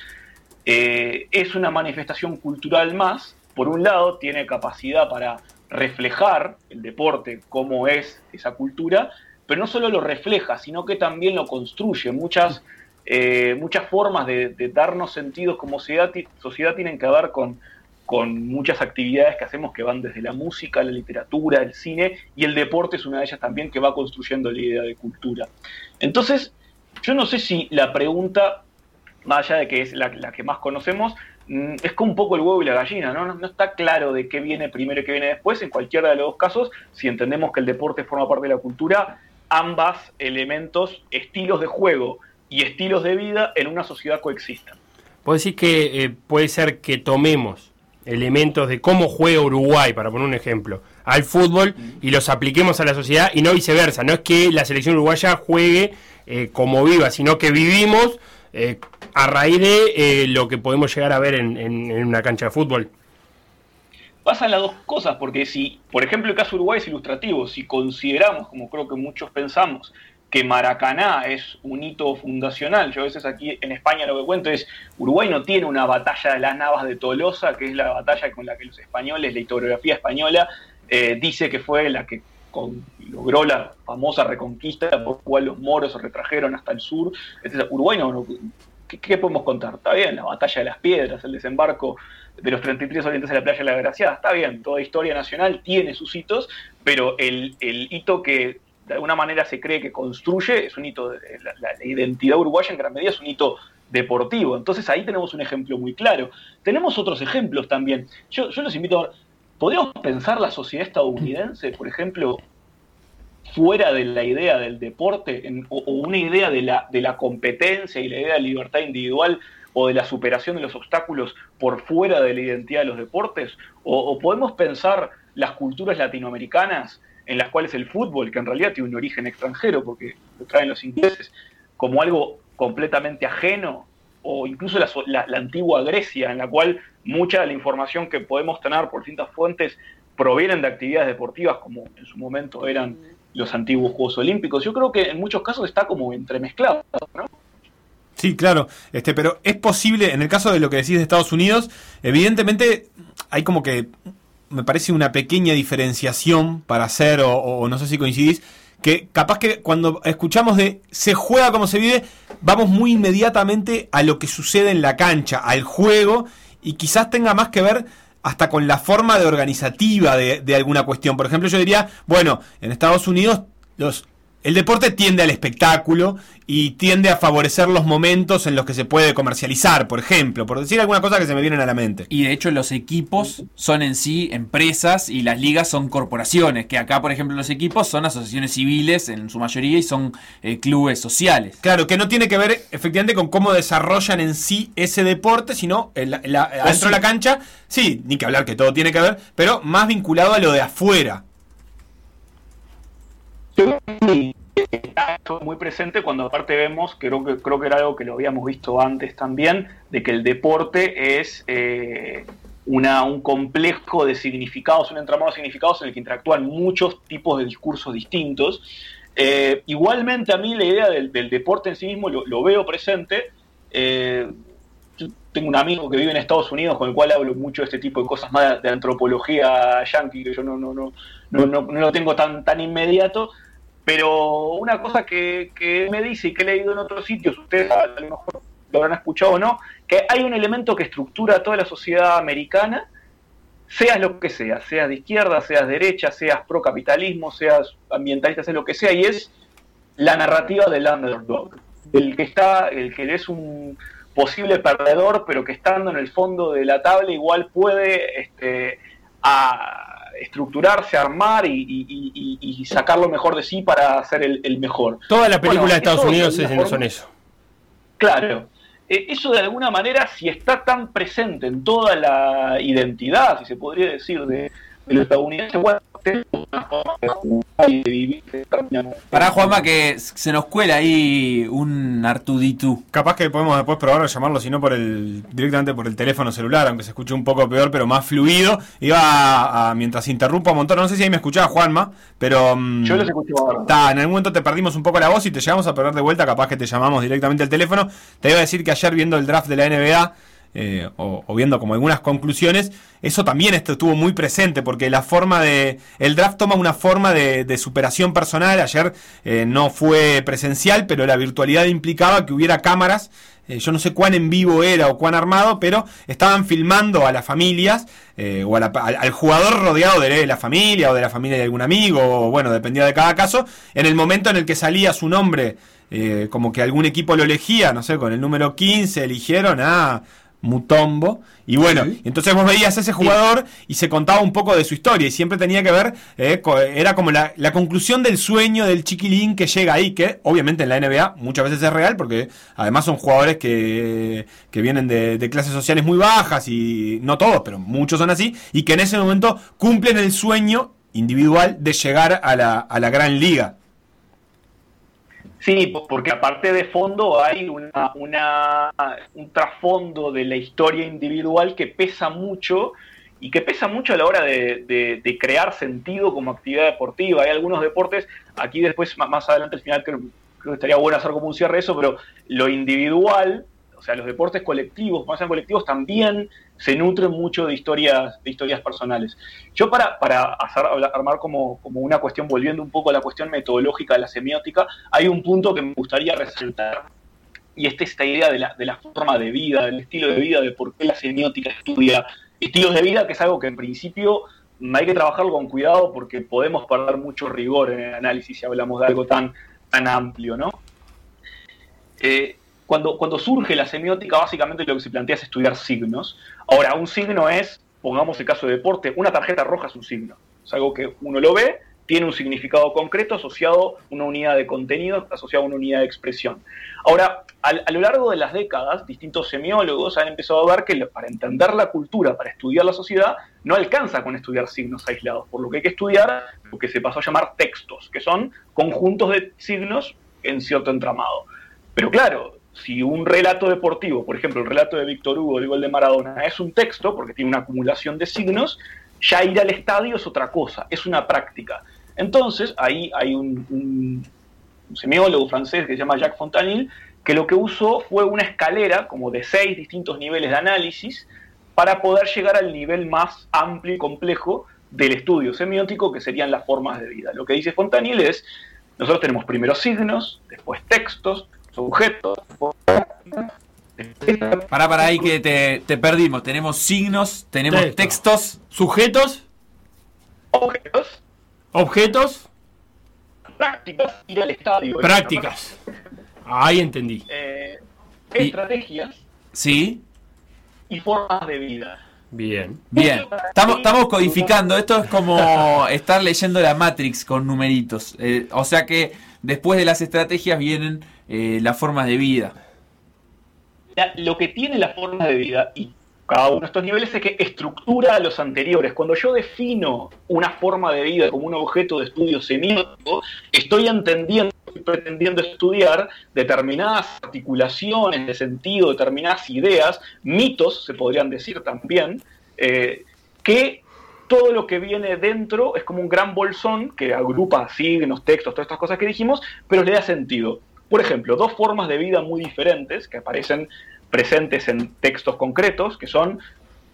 eh, es una manifestación cultural más, por un lado tiene capacidad para reflejar el deporte, cómo es esa cultura, pero no solo lo refleja, sino que también lo construye. Muchas, eh, muchas formas de, darnos sentidos como sociedad, sociedad tienen que ver con, con muchas actividades que hacemos que van desde la música, la literatura, el cine, y el deporte es una de ellas también que va construyendo la idea de cultura. Entonces, yo no sé si la pregunta, más allá de que es la, que más conocemos, mm, es como un poco el huevo y la gallina, ¿no? ¿no? está claro de qué viene primero y qué viene después. En cualquiera de los dos casos, si entendemos que el deporte forma parte de la cultura, ambas elementos, estilos de juego y estilos de vida en una sociedad coexistan. Puedo decir que eh, puede ser que tomemos elementos de cómo juega Uruguay, para poner un ejemplo, al fútbol y los apliquemos a la sociedad y no viceversa. No es que la selección uruguaya juegue eh, como viva, sino que vivimos eh, a raíz de eh, lo que podemos llegar a ver en, una cancha de fútbol. Pasan las dos cosas, porque si, por ejemplo, el caso Uruguay es ilustrativo, si consideramos, como creo que muchos pensamos, que Maracaná es un hito fundacional. Yo a veces aquí en España lo que cuento es, Uruguay no tiene una batalla de las Navas de Tolosa, que es la batalla con la que los españoles, la historiografía española, dice que fue la que logró la famosa reconquista por la cual los moros se retrajeron hasta el sur. Uruguay no, ¿qué, podemos contar? Está bien, la batalla de las piedras, el desembarco de los 33 orientes de la playa de la Graciada, está bien, toda historia nacional tiene sus hitos, pero el, hito que de alguna manera se cree que construye es un hito, de, la, identidad uruguaya en gran medida es un hito deportivo. Entonces ahí tenemos un ejemplo muy claro. Tenemos otros ejemplos también. Yo, yo los invito a ver, ¿Podríamos pensar la sociedad estadounidense, por ejemplo, fuera de la idea del deporte o, una idea de la, de la competencia y la idea de libertad individual o de la superación de los obstáculos por fuera de la identidad de los deportes? ¿O, podemos pensar las culturas latinoamericanas en las cuales el fútbol, que en realidad tiene un origen extranjero porque lo traen los ingleses, como algo completamente ajeno o incluso la, antigua Grecia, en la cual mucha de la información que podemos tener por distintas fuentes provienen de actividades deportivas, como en su momento eran los antiguos Juegos Olímpicos. Yo creo que en muchos casos está como entremezclado, ¿no? Sí, claro, este, pero es posible, en el caso de lo que decís de Estados Unidos, evidentemente hay como que, me parece una pequeña diferenciación para hacer, o no sé si coincidís, que capaz que cuando escuchamos de se juega como se vive, vamos muy inmediatamente a lo que sucede en la cancha, al juego, y quizás tenga más que ver hasta con la forma de organizativa de, de alguna cuestión. Por ejemplo, yo diría, bueno, en Estados Unidos los el deporte tiende al espectáculo y tiende a favorecer los momentos en los que se puede comercializar, por ejemplo, por decir alguna cosa que se me viene a la mente. Y de hecho los equipos son en sí empresas y las ligas son corporaciones, que acá por ejemplo los equipos son asociaciones civiles en su mayoría y son eh, clubes sociales. Claro, que no tiene que ver efectivamente con cómo desarrollan en sí ese deporte, sino la, dentro de la cancha, sí, ni que hablar que todo tiene que ver, pero más vinculado a lo de afuera está muy presente cuando aparte vemos, creo que, creo que era algo que lo habíamos visto antes también, de que el deporte es eh, una, un complejo de significados, un entramado de significados en el que interactúan muchos tipos de discursos distintos. Eh, igualmente a mí la idea del, deporte en sí mismo lo, veo presente. Eh, tengo un amigo que vive en Estados Unidos con el cual hablo mucho de este tipo de cosas más de, antropología yankee, que yo no, no, no, no, no, no lo tengo tan, tan inmediato, pero una cosa que, me dice y que he leído en otros sitios, ustedes a lo mejor lo habrán escuchado o no, que hay un elemento que estructura toda la sociedad americana, seas lo que seas, seas de izquierda, seas derecha, seas pro capitalismo, seas ambientalista, seas lo que sea, y es la narrativa del underdog, el que está, el que es un posible perdedor, pero que estando en el fondo de la tabla igual puede este, a, estructurarse, armar y, sacar lo mejor de sí para ser el, mejor. Toda la película de Estados Unidos es, son eso. Claro. Eh, eso de alguna manera, si está tan presente en toda la identidad, si se podría decir, de, los estadounidenses, bueno, Pará, Juanma, que se nos cuela ahí un Artuditú. Capaz que podemos después probar a llamarlo, si no por el directamente por el teléfono celular, aunque se escuche un poco peor, pero más fluido. Iba a, a- mientras interrumpo un montón, no sé si ahí me escuchaba Juanma, pero mm, Yo los escucho ahora. Ta, en algún momento te perdimos un poco la voz y te llegamos a perder de vuelta, capaz que te llamamos directamente al teléfono. Te iba a decir que ayer viendo el draft de la NBA, eh, o, o viendo como algunas conclusiones, eso también estuvo muy presente, porque la forma de. El draft toma una forma de, superación personal. Ayer eh, no fue presencial, pero la virtualidad implicaba que hubiera cámaras. eh, yo no sé cuán en vivo era o cuán armado, pero estaban filmando a las familias eh, o a la- al, al jugador rodeado de la familia o de la familia de algún amigo, o bueno, dependía de cada caso, en el momento en el que salía su nombre, como que algún equipo lo elegía, no sé, con el número 15 eligieron a Mutombo, y bueno, entonces vos veías a ese jugador y se contaba un poco de su historia, y siempre tenía que ver, eh, era como la, la conclusión del sueño del chiquilín que llega ahí, que obviamente en la NBA muchas veces es real, porque además son jugadores que, que vienen de, de clases sociales muy bajas, y no todos, pero muchos son así, y que en ese momento cumplen el sueño individual de llegar a la, a la gran liga. Sí, po- porque aparte de fondo hay una, una- un trasfondo de la historia individual que pesa mucho y que pesa mucho a la hora de, de- crear sentido como actividad deportiva. Hay algunos deportes, aquí después ma- más adelante al final creo, creo que estaría bueno hacer como un cierre eso, pero lo individual, sea, los deportes colectivos, más en colectivos, también se nutren mucho de historias, de historias personales. Yo para, para armar como, como una cuestión, volviendo un poco a la cuestión metodológica de la semiótica, hay un punto que me gustaría resaltar, y esta esta idea de la, de la forma de vida, del estilo de vida, de por qué la semiótica estudia estilos de vida, que es algo que en principio hay que trabajarlo con cuidado porque podemos perder mucho rigor en el análisis si hablamos de algo tan, tan amplio, ¿no? Eh, cuando, cuando surge la semiótica, básicamente lo que se plantea es estudiar signos. Ahora, un signo es, pongamos el caso de deporte, una tarjeta roja es un signo. Es algo que uno lo ve, tiene un significado concreto asociado a una unidad de contenido, asociado a una unidad de expresión. Ahora, al- a, lo largo de las décadas, distintos semiólogos han empezado a ver que para entender la cultura, para estudiar la sociedad, no alcanza con estudiar signos aislados, por lo que hay que estudiar lo que se pasó a llamar textos, que son conjuntos de signos en cierto entramado. Pero claro, si un relato deportivo, por ejemplo, el relato de Víctor Hugo, el gol de Maradona, es un texto, porque tiene una acumulación de signos, ya ir al estadio es otra cosa, es una práctica. Entonces, ahí hay un, un- un semiólogo francés que se llama Jacques Fontanil, que lo que usó fue una escalera como de seis distintos niveles de análisis para poder llegar al nivel más amplio y complejo del estudio semiótico, que serían las formas de vida. Lo que dice Fontanil es, nosotros tenemos primero signos, después textos, sujetos, Pará, pará ahí que te, te perdimos. Tenemos signos, tenemos Texto. textos. Sujetos, objetos, objetos, prácticas, ir al estadio. prácticas. Ahí entendí. Eh, Y- estrategias Sí. y formas de vida. Bien. Bien, estamos, estamos codificando. Esto es como estar leyendo la Matrix con numeritos. Eh, o sea que después de las estrategias vienen eh, las formas de vida. La- lo que tiene la forma de vida y cada uno de estos niveles es que estructura a los anteriores. Cuando yo defino una forma de vida como un objeto de estudio semiótico, estoy entendiendo, estoy pretendiendo estudiar determinadas articulaciones de sentido, determinadas ideas, mitos, se podrían decir también, eh, que todo lo que viene dentro es como un gran bolsón que agrupa signos, textos, todas estas cosas que dijimos, pero le da sentido. Por ejemplo, dos formas de vida muy diferentes que aparecen presentes en textos concretos, que son,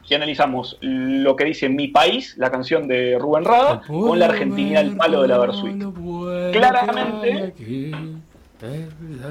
si analizamos lo que dice Mi País, la canción de Rubén Rada, con la Argentina al palo de la Versuit. Claramente,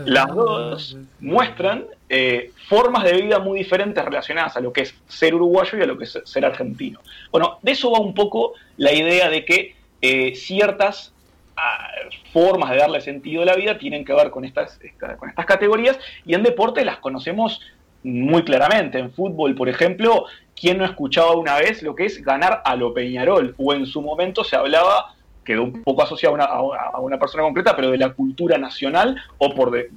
Las dos muestran eh, formas de vida muy diferentes relacionadas a lo que es ser uruguayo y a lo que es ser argentino. Bueno, de eso va un poco la idea de que eh, ciertas ah, formas de darle sentido a la vida tienen que ver con estas, esta- con estas categorías y en deporte las conocemos muy claramente. En fútbol, por ejemplo, ¿quién no escuchaba una vez lo que es ganar a lo Peñarol? O en su momento se hablaba, quedó un poco asociado a una, a persona concreta, pero de la cultura nacional o por, de-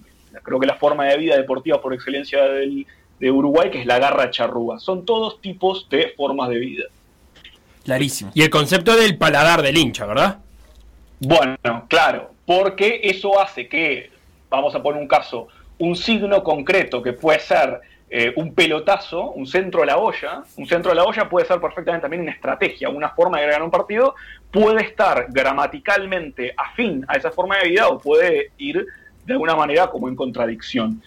creo que la forma de vida deportiva por excelencia del- de Uruguay, que es la garra charrúa. Son todos tipos de formas de vida. Clarísimo. Y el concepto del paladar del hincha, ¿verdad? Bueno, claro, porque eso hace que, vamos a poner un caso, un signo concreto que puede ser eh, un pelotazo, un centro a la olla, un centro a la olla puede ser perfectamente también una estrategia, una forma de ganar un partido, puede estar gramaticalmente afín a esa forma de vida o puede ir de alguna manera como en contradicción.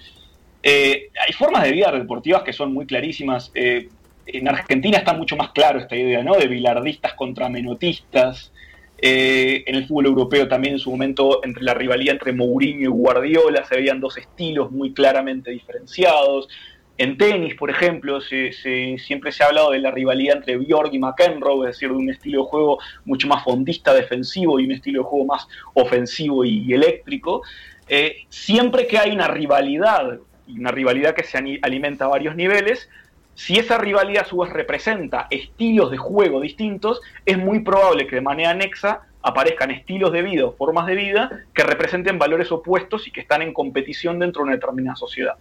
Eh, hay formas de vida deportivas que son muy clarísimas. Eh, en Argentina está mucho más claro esta idea, ¿no? De bilardistas contra menotistas. En el fútbol europeo también en su momento entre la rivalidad entre Mourinho y Guardiola se veían dos estilos muy claramente diferenciados. En tenis, por ejemplo, siempre se ha hablado de la rivalidad entre Bjork y McEnroe, es decir, de un estilo de juego mucho más fondista, defensivo, y un estilo de juego más ofensivo y, eléctrico. Eh, siempre que hay una rivalidad, una rivalidad que se alimenta a varios niveles, si esa rivalidad a su vez representa estilos de juego distintos, es muy probable que de manera anexa aparezcan estilos de vida o formas de vida que representen valores opuestos y que están en competición dentro de una determinada sociedad.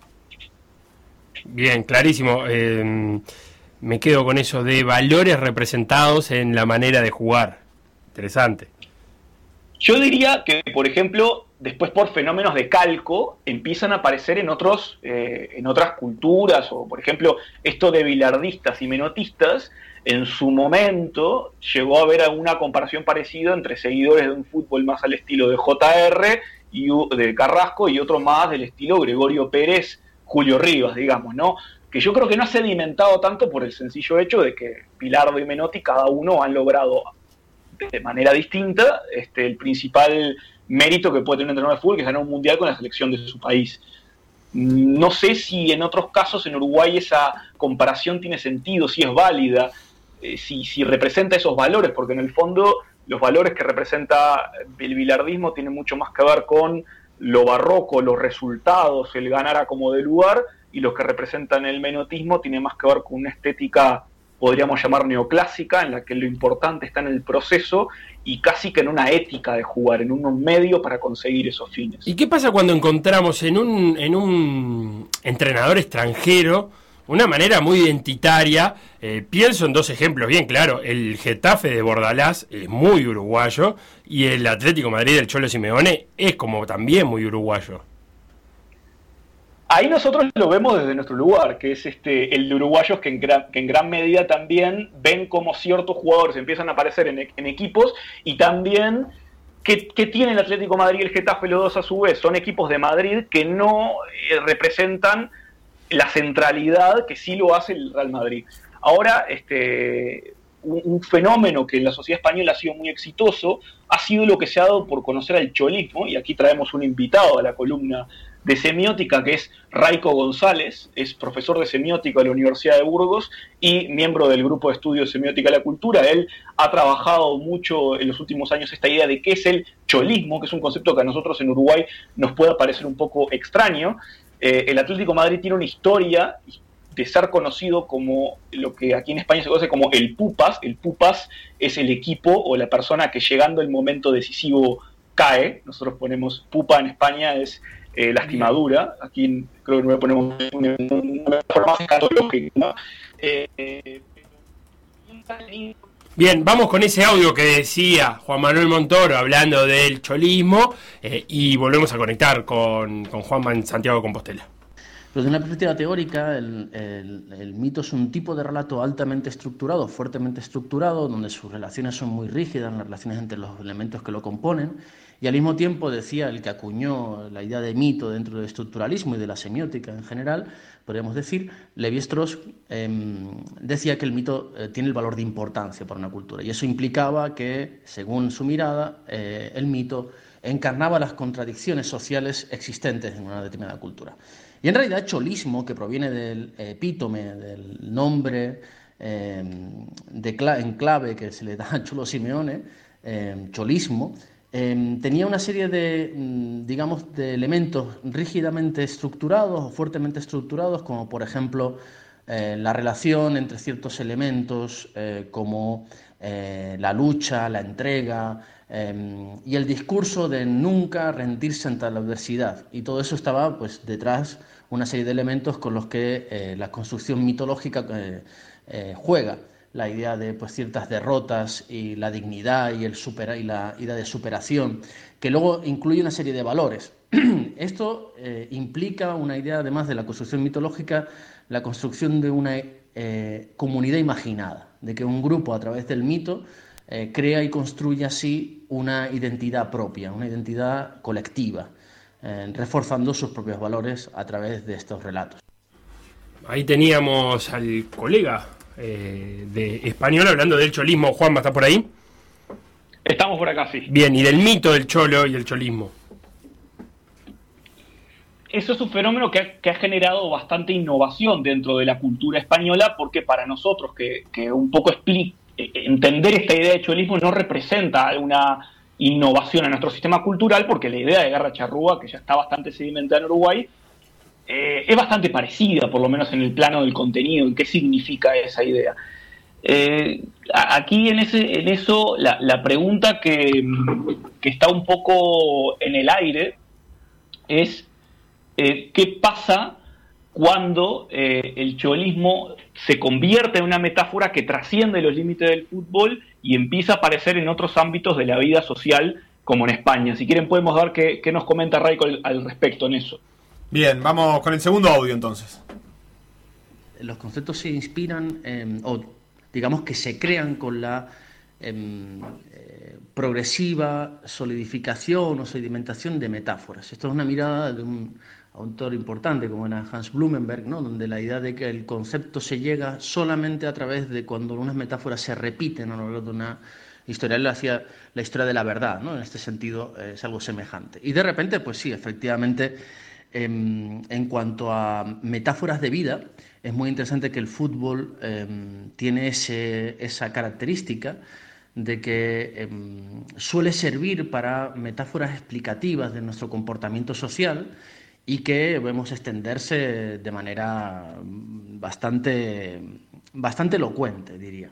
Bien, clarísimo. Eh, me quedo con eso de valores representados en la manera de jugar. Interesante. Yo diría que, por ejemplo, después por fenómenos de calco empiezan a aparecer en otros, eh, en otras culturas, o por ejemplo, esto de bilardistas y menotistas, en su momento llegó a haber alguna comparación parecida entre seguidores de un fútbol más al estilo de JR y de Carrasco y otro más del estilo Gregorio Pérez Julio Rivas, digamos, ¿no? Que yo creo que no ha sedimentado tanto por el sencillo hecho de que Pilardo y Menotti cada uno han logrado de manera distinta este, el principal mérito que puede tener un entrenador de fútbol, que es ganar un mundial con la selección de su país. No sé si en otros casos en Uruguay esa comparación tiene sentido, si es válida, eh, si, si representa esos valores, porque en el fondo los valores que representa el bilardismo tienen mucho más que ver con lo barroco, los resultados, el ganar a como de lugar, y lo que representan el menotismo tiene más que ver con una estética, podríamos llamar neoclásica, en la que lo importante está en el proceso y casi que en una ética de jugar, en un medio para conseguir esos fines. ¿Y qué pasa cuando encontramos en un, en un entrenador extranjero una manera muy identitaria. Eh, pienso en dos ejemplos bien claro. El Getafe de Bordalás es muy uruguayo y el Atlético Madrid del Cholo Simeone es como también muy uruguayo. Ahí nosotros lo vemos desde nuestro lugar, que es este el de uruguayos que en gran, medida también ven como ciertos jugadores empiezan a aparecer en, en equipos y también que, tiene el Atlético Madrid y el Getafe los dos a su vez. Son equipos de Madrid que no eh, representan la centralidad que sí lo hace el Real Madrid. Ahora, este, un, fenómeno que en la sociedad española ha sido muy exitoso ha sido lo que se ha dado por conocer al cholismo, y aquí traemos un invitado a la columna de semiótica que es Raico González, es profesor de semiótica de la Universidad de Burgos y miembro del grupo de estudios semiótica de la cultura. Él ha trabajado mucho en los últimos años esta idea de qué es el cholismo, que es un concepto que a nosotros en Uruguay nos puede parecer un poco extraño, eh, el Atlético Madrid tiene una historia de ser conocido como lo que aquí en España se conoce como el Pupas. El Pupas es el equipo o la persona que llegando el momento decisivo cae. Nosotros ponemos Pupa en España es eh, lastimadura. Aquí creo que no ponemos una, forma escatológica. Eh, Bien, vamos con ese audio que decía Juan Manuel Montoro hablando del cholismo eh, y volvemos a conectar con, con Juanma en Santiago Compostela. Desde una perspectiva teórica, el, el, mito es un tipo de relato altamente estructurado, fuertemente estructurado, donde sus relaciones son muy rígidas, las relaciones entre los elementos que lo componen, y al mismo tiempo decía el que acuñó la idea de mito dentro del estructuralismo y de la semiótica en general, podríamos decir, Levi-Strauss em, decía que el mito eh, tiene el valor de importancia para una cultura y eso implicaba que, según su mirada, eh, el mito encarnaba las contradicciones sociales existentes en una determinada cultura. Y en realidad, cholismo, que proviene del epítome, del nombre em, de en clave que se le da a Cholo Simeone, em, cholismo, Em, tenía una serie de, mm, digamos, de elementos rígidamente estructurados o fuertemente estructurados, como por ejemplo eh, la relación entre ciertos elementos eh, como eh, la lucha, la entrega y el discurso de nunca rendirse ante la adversidad. Y todo eso estaba pues, detrás una serie de elementos con los que la construcción mitológica juega. la idea de pues, ciertas derrotas y la dignidad y, el supera, y la idea de superación, que luego incluye una serie de valores. Esto eh, implica una idea, además de la construcción mitológica, la construcción de una eh, comunidad imaginada, de que un grupo a través del mito eh, crea y construye así una identidad propia, una identidad colectiva, reforzando sus propios valores a través de estos relatos. Ahí teníamos al colega eh, de español hablando del cholismo. Juan, ¿va a estar por ahí? Estamos por acá, sí. Bien, y del mito del cholo y el cholismo. Eso es un fenómeno que ha, generado bastante innovación dentro de la cultura española, porque para nosotros, que, un poco eh, entender esta idea de cholismo no representa una innovación en nuestro sistema cultural, porque la idea de guerra charrúa, que ya está bastante sedimentada en Uruguay, eh, es bastante parecida, por lo menos en el plano del contenido y qué significa esa idea. Eh, aquí en, ese, en eso la, pregunta que, está un poco en el aire es eh, qué pasa cuando el cholismo se convierte en una metáfora que trasciende los límites del fútbol y empieza a aparecer en otros ámbitos de la vida social como en España. Si quieren podemos ver qué, qué nos comenta Raico al respecto en eso. Bien, vamos con el segundo audio entonces. Los conceptos se inspiran, o digamos que se crean con la em, eh, progresiva solidificación o sedimentación de metáforas. Esto es una mirada de un autor importante como era Hans Blumenberg, ¿no? donde la idea de que el concepto se llega solamente a través de cuando unas metáforas se repiten a lo largo de una historia. Él hacía la historia de la verdad, ¿no? en este sentido eh, es algo semejante. Y de repente, pues sí, efectivamente Em, en, cuanto a metáforas de vida, es muy interesante que el fútbol em, tiene esa característica de que em, suele servir para metáforas explicativas de nuestro comportamiento social y que vemos extenderse de manera bastante, bastante elocuente, diría.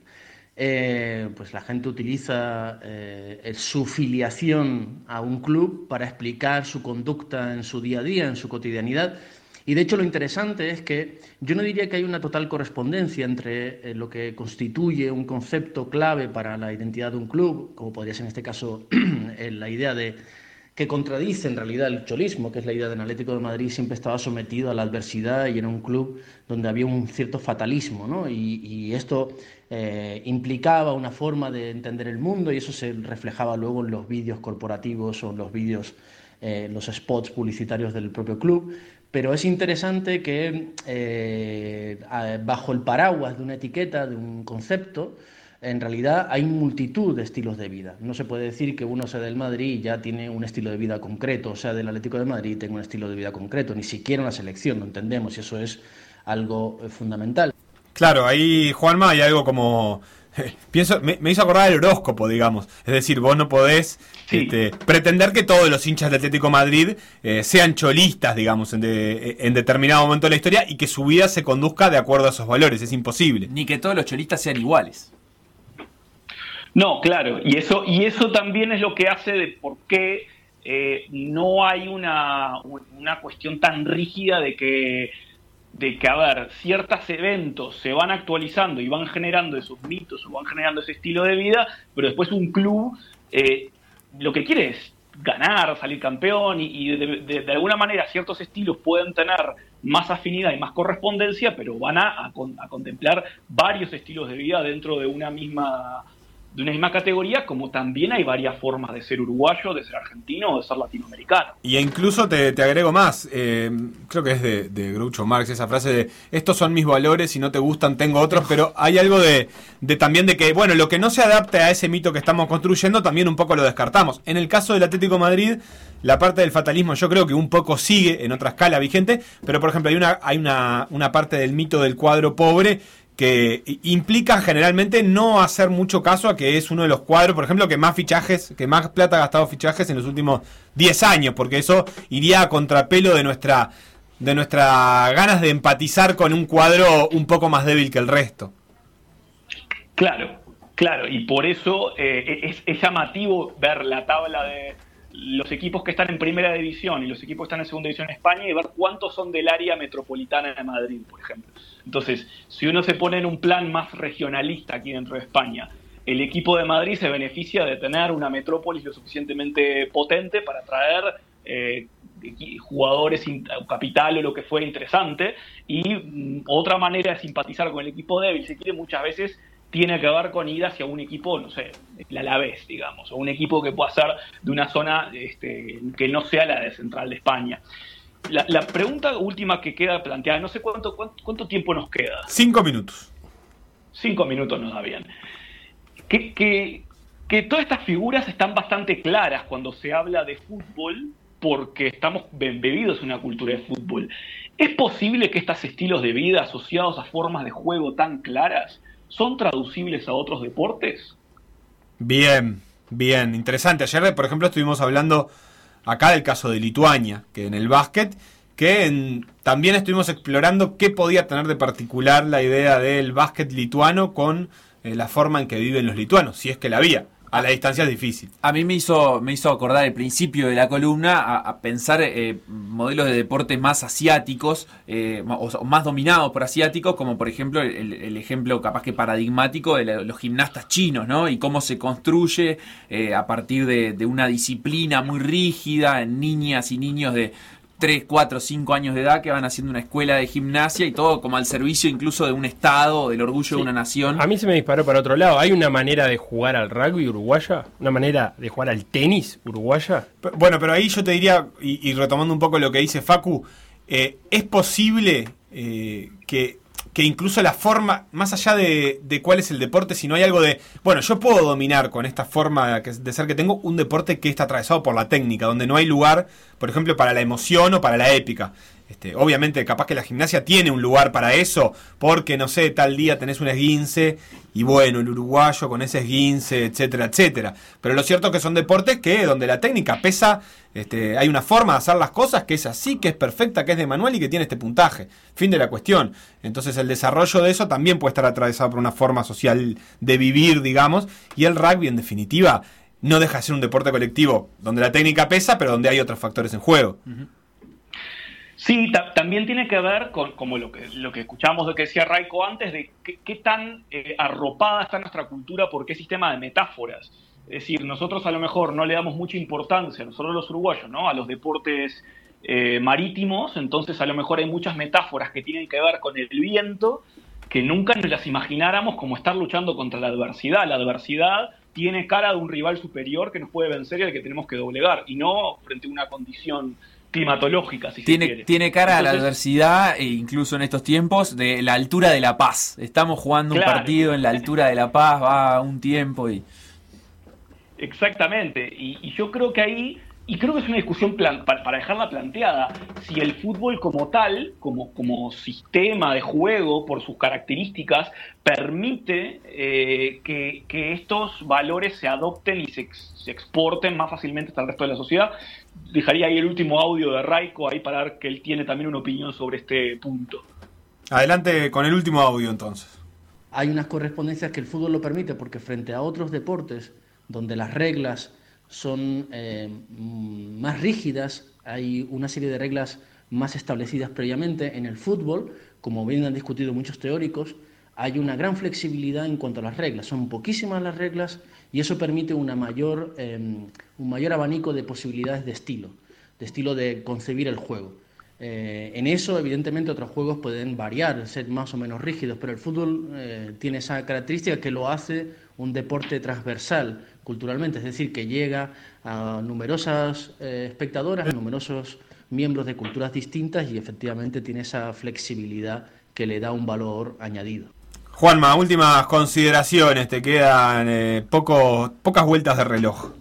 Eh, pues la gente utiliza eh, su filiación a un club para explicar su conducta en su día a día, en su cotidianidad. Y de hecho lo interesante es que yo no diría que hay una total correspondencia entre eh, lo que constituye un concepto clave para la identidad de un club, como podría ser en este caso la idea de que contradice en realidad el cholismo, que es la idea del Atlético de Madrid, siempre estaba sometido a la adversidad y era un club donde había un cierto fatalismo, ¿no? y, esto eh, implicaba una forma de entender el mundo y eso se reflejaba luego en los vídeos corporativos o en los vídeos, eh, los spots publicitarios del propio club. Pero es interesante que eh, bajo el paraguas de una etiqueta, de un concepto, en realidad hay multitud de estilos de vida. No se puede decir que uno sea del Madrid y ya tiene un estilo de vida concreto, o sea del Atlético de Madrid y tenga un estilo de vida concreto, ni siquiera una selección, lo entendemos, y eso es algo eh, fundamental. Claro, ahí Juanma hay algo como pienso, me, hizo acordar el horóscopo, digamos. Es decir, vos no podés este, pretender que todos los hinchas del Atlético Madrid eh, sean cholistas, digamos, en, en, determinado momento de la historia y que su vida se conduzca de acuerdo a esos valores. Es imposible. Ni que todos los cholistas sean iguales. No, claro, y eso, y eso también es lo que hace de por qué eh, no hay una, una, cuestión tan rígida de que, de que, a ver, ciertos eventos se van actualizando y van generando esos mitos o van generando ese estilo de vida, pero después un club eh, lo que quiere es ganar, salir campeón y, de, alguna manera ciertos estilos pueden tener más afinidad y más correspondencia, pero van a, a contemplar varios estilos de vida dentro de una misma de una misma categoría, como también hay varias formas de ser uruguayo, de ser argentino o de ser latinoamericano. Y incluso te, agrego más, eh, creo que es de, de, Groucho Marx esa frase de estos son mis valores, si no te gustan tengo otros, pero hay algo de, de también de que, bueno, lo que no se adapte a ese mito que estamos construyendo, también un poco lo descartamos. En el caso del Atlético Madrid, la parte del fatalismo yo creo que un poco sigue en otra escala vigente, pero por ejemplo hay una, hay una, una parte del mito del cuadro pobre que implica generalmente no hacer mucho caso a que es uno de los cuadros, por ejemplo, que más fichajes, que más plata ha gastado fichajes en los últimos 10 años, porque eso iría a contrapelo de nuestra de nuestra ganas de empatizar con un cuadro un poco más débil que el resto. Claro, claro, y por eso eh, es, llamativo ver la tabla de, los equipos que están en primera división y los equipos que están en segunda división en España y ver cuántos son del área metropolitana de Madrid, por ejemplo. Entonces, si uno se pone en un plan más regionalista aquí dentro de España, el equipo de Madrid se beneficia de tener una metrópolis lo suficientemente potente para traer eh, jugadores, capital o lo que fuera interesante. Y mm, otra manera de simpatizar con el equipo débil, si quiere, muchas veces tiene que ver con ir hacia un equipo, no sé, el Alavés, digamos, o un equipo que pueda ser de una zona este, que no sea la de Central de España. La, pregunta última que queda planteada, no sé cuánto, cuánto, tiempo nos queda. Cinco minutos. Cinco minutos nos da bien. Que, que, que todas estas figuras están bastante claras cuando se habla de fútbol, porque estamos bebidos en una cultura de fútbol. ¿Es posible que estos estilos de vida asociados a formas de juego tan claras son traducibles a otros deportes? Bien, bien, interesante. Ayer, por ejemplo, estuvimos hablando acá del caso de Lituania, que en el básquet, que también estuvimos explorando qué podía tener de particular la idea del básquet lituano con eh, la forma en que viven los lituanos, si es que la había a la distancia es difícil. A mí me hizo, me hizo acordar el principio de la columna a, pensar eh, modelos de deportes más asiáticos eh, o, más dominados por asiáticos, como por ejemplo el, ejemplo capaz que paradigmático de los gimnastas chinos, ¿no? Y cómo se construye eh, a partir de, de, una disciplina muy rígida en niñas y niños de 3, 4, 5 años de edad que van haciendo una escuela de gimnasia y todo como al servicio incluso de un Estado, del orgullo de una nación. A mí se me disparó para otro lado. ¿Hay una manera de jugar al rugby uruguaya? ¿Una manera de jugar al tenis uruguaya? Bueno, pero ahí yo te diría, y, retomando un poco lo que dice Facu, eh, es posible eh, que que incluso la forma, más allá de, de, cuál es el deporte, si no hay algo de, bueno, yo puedo dominar con esta forma de ser que tengo un deporte que está atravesado por la técnica, donde no hay lugar, por ejemplo, para la emoción o para la épica. Este, obviamente, capaz que la gimnasia tiene un lugar para eso, porque no sé, tal día tenés un esguince y bueno, el uruguayo con ese esguince, etcétera, etcétera. Pero lo cierto es que son deportes que donde la técnica pesa, este, hay una forma de hacer las cosas que es así, que es perfecta, que es de manual y que tiene este puntaje. Fin de la cuestión. Entonces el desarrollo de eso también puede estar atravesado por una forma social de vivir, digamos, y el rugby en definitiva no deja de ser un deporte colectivo donde la técnica pesa, pero donde hay otros factores en juego. Sí, también tiene que ver con como lo que, lo que escuchamos de que decía Raiko antes, de qué, tan eh, arropada está nuestra cultura por qué sistema de metáforas. Es decir, nosotros a lo mejor no le damos mucha importancia, nosotros los uruguayos, ¿no? a los deportes eh, marítimos, entonces a lo mejor hay muchas metáforas que tienen que ver con el viento que nunca nos las imagináramos como estar luchando contra la adversidad. La adversidad tiene cara de un rival superior que nos puede vencer y al que tenemos que doblegar, y no frente a una condición climatológica, si tiene, se quiere. Tiene cara a la adversidad, e incluso en estos tiempos, de la altura de la paz. Estamos jugando un partido en la altura de la paz, va un tiempo y... Exactamente, y, yo creo que ahí, y creo que es una discusión para, dejarla planteada, si el fútbol como tal, como, como sistema de juego, por sus características, permite eh, que, que, estos valores se adopten y se, se exporten más fácilmente hasta el resto de la sociedad dejaría ahí el último audio de Raiko ahí para ver que él tiene también una opinión sobre este punto. Adelante con el último audio entonces. Hay unas correspondencias que el fútbol lo permite porque frente a otros deportes donde las reglas son eh, más rígidas, hay una serie de reglas más establecidas previamente. En el fútbol, como bien han discutido muchos teóricos, hay una gran flexibilidad en cuanto a las reglas. Son poquísimas las reglas y eso permite una mayor, em, un mayor abanico de posibilidades de estilo, de estilo de concebir el juego. Eh, en eso, evidentemente, otros juegos pueden variar, ser más o menos rígidos, pero el fútbol eh, tiene esa característica que lo hace un deporte transversal culturalmente, es decir, que llega a numerosas eh, espectadoras, a numerosos miembros de culturas distintas y efectivamente tiene esa flexibilidad que le da un valor añadido. Juanma, últimas consideraciones, te quedan eh, pocas vueltas de reloj.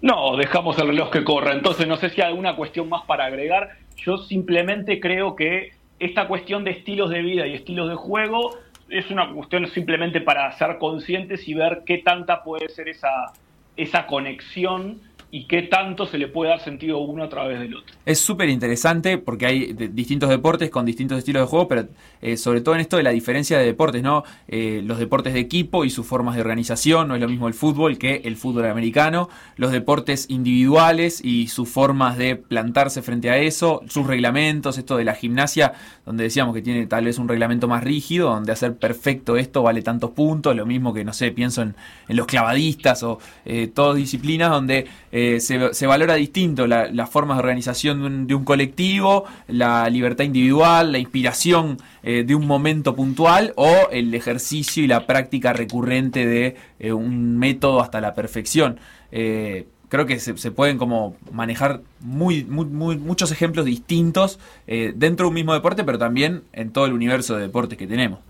No, dejamos el reloj que corra, entonces no sé si hay alguna cuestión más para agregar. Yo simplemente creo que esta cuestión de estilos de vida y estilos de juego es una cuestión simplemente para ser conscientes y ver qué tanta puede ser esa, esa conexión y qué tanto se le puede dar sentido uno a través del otro. Es súper interesante porque hay distintos deportes con distintos estilos de juego, pero eh, sobre todo en esto de la diferencia de deportes, ¿no? Eh, los deportes de equipo y sus formas de organización, no es lo mismo el fútbol que el fútbol americano, los deportes individuales y sus formas de plantarse frente a eso, sus reglamentos, esto de la gimnasia, donde decíamos que tiene tal vez un reglamento más rígido, donde hacer perfecto esto vale tantos puntos, lo mismo que, no sé, pienso en, los clavadistas o eh, todas disciplinas donde eh, se, valora distinto la- las formas de organización de un, de un colectivo, la libertad individual, la inspiración eh, de un momento puntual o el ejercicio y la práctica recurrente de eh, un método hasta la perfección. Creo que se, pueden como manejar muy, muchos ejemplos distintos dentro de un mismo deporte, pero también en todo el universo de deportes que tenemos.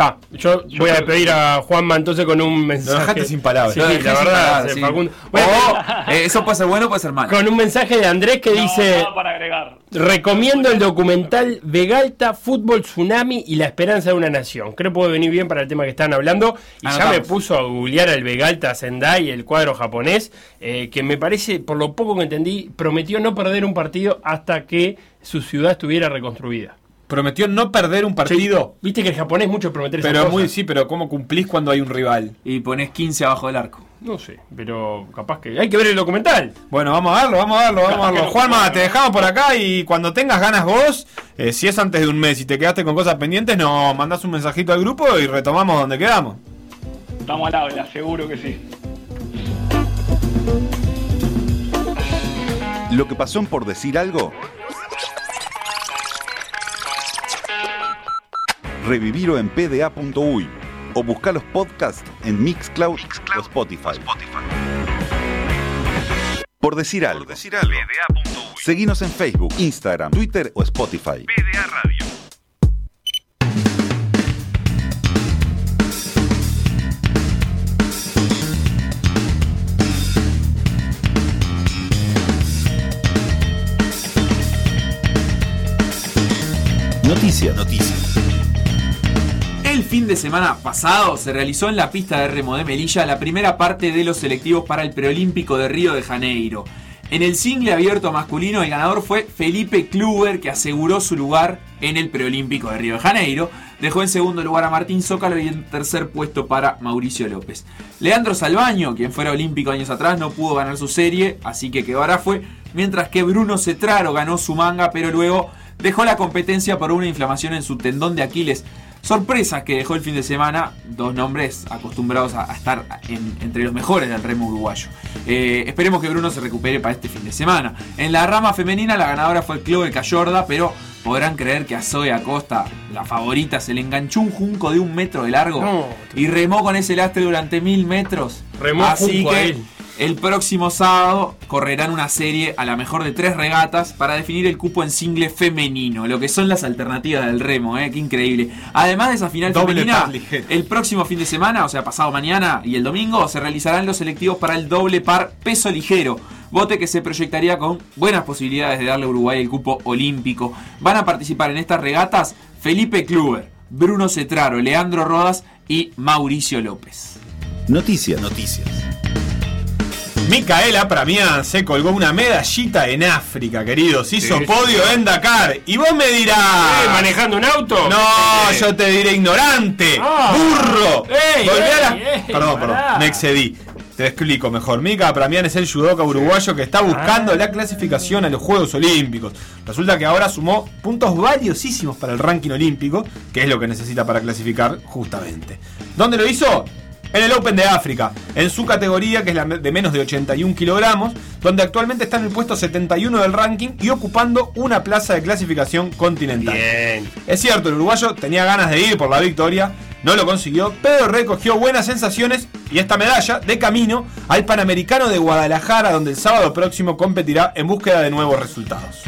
Está, yo voy a pedir a Juanma entonces con un mensaje. dejaste sin palabras. Sí, Lo la verdad, palabras, eh, sí. Facundo. O, eh, eso puede ser bueno, puede ser malo. con un mensaje de Andrés que No, dice: nada para agregar. Recomiendo el documental Vegalta, Fútbol Tsunami y la Esperanza de una Nación. Creo que puede venir bien para el tema que están hablando. Y ya me puso a googlear al Vegalta Sendai, el cuadro japonés, eh, que me parece, por lo poco que entendí, prometió no perder un partido hasta que su ciudad estuviera reconstruida. Prometió no perder un partido. Viste que el japonés mucho prometer esas Pero muy cosas. sí, pero ¿cómo cumplís cuando hay un rival? Y pones 15 abajo del arco. No sé, pero capaz que hay que ver el documental. Bueno, vamos a verlo, vamos a verlo, vamos a verlo. Juanma, te dejamos por acá y cuando tengas ganas vos, eh, si es antes de un mes y te quedaste con cosas pendientes, nos mandás un mensajito al grupo y retomamos donde quedamos. Estamos al habla, seguro que sí. Lo que pasó en por decir algo. Revivirlo en pda.uy o buscar los podcasts en Mixcloud, o Spotify. Por decir algo. Seguinos en Facebook, Instagram, Twitter o Spotify. Noticias. Noticias. El fin de semana pasado se realizó en la pista de remo de Melilla la primera parte de los selectivos para el preolímpico de Río de Janeiro. En el single abierto masculino el ganador fue Felipe Kluber que aseguró su lugar en el preolímpico de Río de Janeiro. Dejó en segundo lugar a Martín Zócalo y en tercer puesto para Mauricio López. Leandro Salvaño, quien fuera olímpico años atrás, no pudo ganar su serie, así que quedó fue. Mientras que Bruno Cetraro ganó su manga, pero luego dejó la competencia por una inflamación en su tendón de Aquiles. Sorpresas que dejó el fin de semana, dos nombres acostumbrados a, estar en- entre los mejores del remo uruguayo. Eh, esperemos que Bruno se recupere para este fin de semana. En la rama femenina la ganadora fue Chloe Cayorda, pero podrán creer que a Zoe Acosta, la favorita, se le enganchó un junco de un metro de largo No. y remó con ese lastre durante mil metros. Remó Así a que él. el próximo sábado correrán una serie a la mejor de tres regatas para definir el cupo en single femenino, lo que son las alternativas del remo, ¿eh? qué increíble. Además de esa final Doble femenina, el próximo fin de semana, o sea, pasado mañana y el domingo, se realizarán los selectivos para el doble par peso ligero. Bote que se proyectaría con buenas posibilidades de darle a Uruguay el cupo olímpico. Van a participar en estas regatas Felipe Kluber, Bruno Cetraro, Leandro Rodas y Mauricio López. Noticias. Noticias. Micaela Pramián se colgó una medallita en África, queridos. Hizo Sí, podio sí. en Dakar. Y vos me dirás. Eh, ¿Manejando un auto? No, Eh, yo te diré ignorante, Ah. burro. Ey, Volví a la- ey, perdón, pará. perdón, me excedí. Te explico mejor. Mika Pramián es el judoka uruguayo que está buscando Ah. la clasificación a los Juegos Olímpicos. Resulta que ahora sumó puntos valiosísimos para el ranking olímpico, que es lo que necesita para clasificar justamente. ¿Dónde lo hizo? En el Open de África, en su categoría que es la de menos de 81 kilogramos, donde actualmente está en el puesto 71 del ranking y ocupando una plaza de clasificación continental. Bien. Es cierto, el uruguayo tenía ganas de ir por la victoria, no lo consiguió, pero recogió buenas sensaciones y esta medalla de camino al Panamericano de Guadalajara, donde el sábado próximo competirá en búsqueda de nuevos resultados.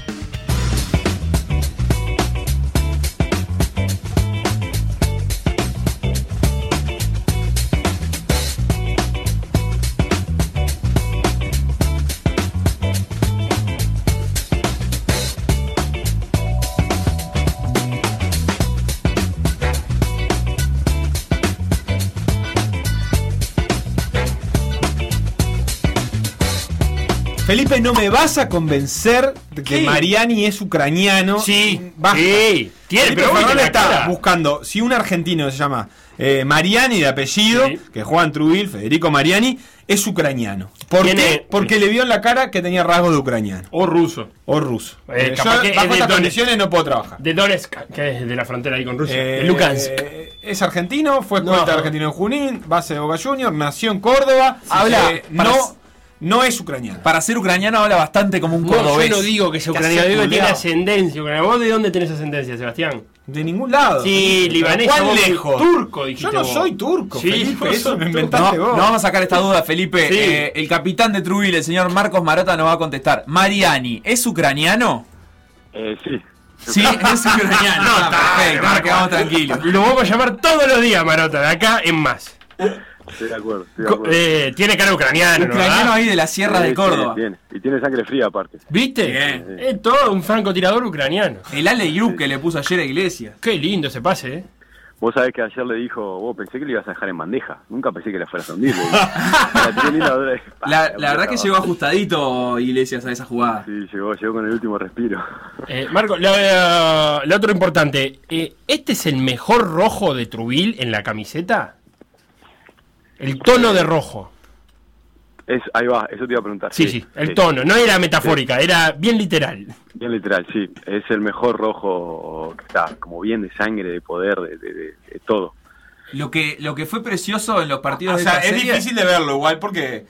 Felipe, no me vas a convencer de que ¿Qué? Mariani es ucraniano. Sí, Basta. sí, tiene, Felipe pero Fernández está buscando si un argentino se llama eh, Mariani de apellido, Sí. que juega en Truville, Federico Mariani, es ucraniano. ¿Por qué? Porque le vio en la cara que tenía rasgos de ucraniano O ruso. o ruso. Eh, Eh, yo bajo estas Donetsk. condiciones no puedo trabajar. De Donetsk, que es de la frontera ahí con Rusia. Eh, de Lugansk. Es argentino, fue No. escolta argentino en Junín, base de Boca Juniors, nació en Córdoba. Habla eh, no, no es ucraniano. Para ser ucraniano habla bastante como un No, cordobés. yo no digo que sea ¿Qué ucraniano, digo que tiene ascendencia ucraniana. ¿Vos de dónde tenés ascendencia, Sebastián? De ningún lado. Sí, libanés. ¿Cuán vos- lejos? Turco, dijiste Yo no vos. soy turco, Sí, Felipe, eso me inventaste No, vos. no vamos a sacar esta duda, Felipe. Sí. Eh, el capitán de Truville, el señor Marcos Marota, nos va a contestar. Mariani, ¿es ucraniano? Eh, sí. Sí, es ucraniano. No, Ah, está, perfecto, nos quedamos tranquilos. Lo vamos a llamar todos los días, Marota, de acá en más. Estoy de acuerdo. Estoy de acuerdo. eh, tiene cara ucraniano, ¿no? Ucraniano ¿verdad? ahí de la Sierra Sí, de sí, Córdoba. tiene. Y tiene sangre fría aparte. ¿Viste? Es todo un francotirador ucraniano. El Ale Yup que le puso ayer a Iglesias. Qué lindo ese pase, ¿eh? Vos sabés que ayer le dijo, vos pensé que le ibas a dejar en bandeja. Nunca pensé que la fueras a hundir. La La, verdad que llegó ajustadito Iglesias a esa jugada. Sí, llegó, llegó con el último respiro. Eh, Marco, la, la otro importante. eh, ¿Este es el mejor rojo de Trubil en la camiseta? El tono de rojo. Es, ahí va, eso te iba a preguntar. Sí, sí, el tono. No era metafórica, era bien literal. Bien literal, sí. Es el mejor rojo que está, como bien de sangre, de poder, de, de- de- de todo. Lo que, lo que fue precioso en los partidos O de sea, esta es serie- difícil de verlo igual porque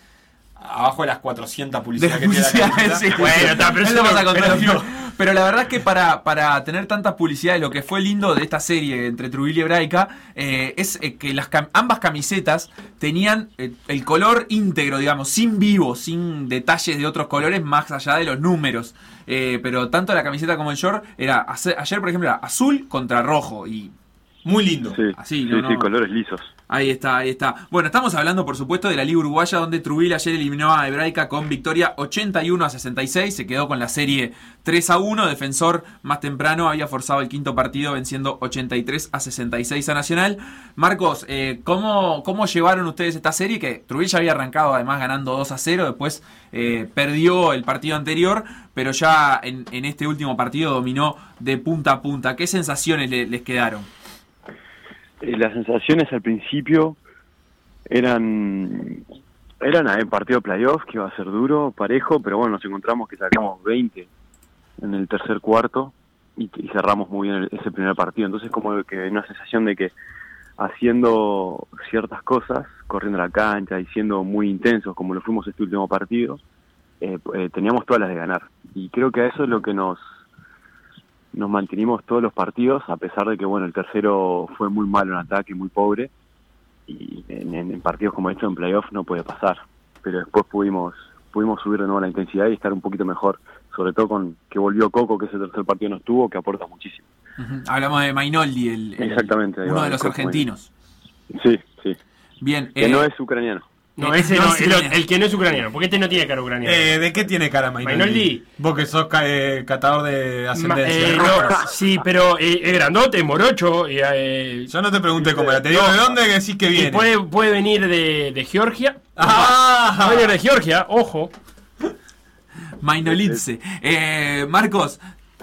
abajo de las 400 de publicidades que tiene la sí. Bueno, está, pero lo no- vas a contar pero- después. Pero la verdad es que para, para tener tantas publicidades, lo que fue lindo de esta serie entre Trujillo y Hebraica eh, es eh, que las cam- ambas camisetas tenían eh, el color íntegro, digamos, sin vivo, sin detalles de otros colores más allá de los números. Pero tanto la camiseta como el short era ayer, por ejemplo, era azul contra rojo y Muy lindo. Sí, Así, sí, no, sí, no. colores lisos. Ahí está, ahí está. Bueno, estamos hablando, por supuesto, de la Liga Uruguaya, donde Trujillo ayer eliminó a Hebraica con victoria 81 a 66. Se quedó con la serie 3 a 1. Defensor más temprano había forzado el quinto partido, venciendo 83 a 66 a Nacional. Marcos, eh, ¿cómo, ¿cómo llevaron ustedes esta serie? Que Trujillo ya había arrancado, además, ganando 2 a 0. Después eh, perdió el partido anterior, pero ya en, en este último partido dominó de punta a punta. ¿Qué sensaciones le- les quedaron? Las sensaciones al principio eran eran en partido playoff que iba a ser duro, parejo, pero bueno, nos encontramos que sacamos 20 en el tercer cuarto y, cerramos muy bien el- ese primer partido. Entonces como que una sensación de que haciendo ciertas cosas, corriendo la cancha y siendo muy intensos como lo fuimos este último partido, eh, eh, teníamos todas las de ganar. Y creo que eso es lo que nos nos mantenimos todos los partidos, a pesar de que bueno el tercero fue muy malo en ataque, muy pobre, y en, partidos como estos en playoff no puede pasar. Pero después pudimos pudimos subir de nuevo la intensidad y estar un poquito mejor, sobre todo con que volvió Coco, que ese tercer partido no estuvo, que aporta muchísimo. Hablamos de Mainoldi, el, el- Exactamente, ahí uno va, de los argentinos. Sí, sí. Bien, Que eh, no es ucraniano. No, Eh, ese no no, es el, que no es ucraniano, porque este no tiene cara ucraniana. Eh, ¿De qué tiene cara Mainoldi? Vos que sos ca- eh, catador de Ma- ascendencia. eh, no, sí, pero eh, es grandote, es morocho. y, eh, Yo no te pregunté cómo era, te digo No. de dónde decís que viene. puede, puede venir de, de Georgia. Ah. Puede venir de Georgia, ojo. Mainolidze. Eh, Marcos,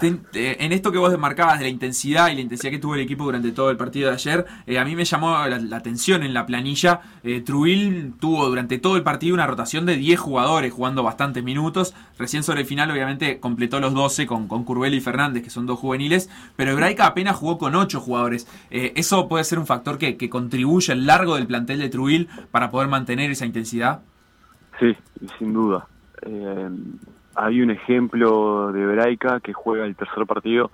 en esto que vos marcabas de la intensidad y la intensidad que tuvo el equipo durante todo el partido de ayer, eh, a mí me llamó la, atención en la planilla. Eh, Trubil tuvo durante todo el partido una rotación de 10 jugadores jugando bastantes minutos. Recién sobre el final, obviamente, completó los 12 con, con Curbelo y Fernández, que son dos juveniles. Pero Hebraica apenas jugó con 8 jugadores. Eh, ¿Eso puede ser un factor que, contribuye al largo del plantel de Trubil para poder mantener esa intensidad? Sí, sin duda. Eh, hay un ejemplo de Hebraica que juega el tercer partido,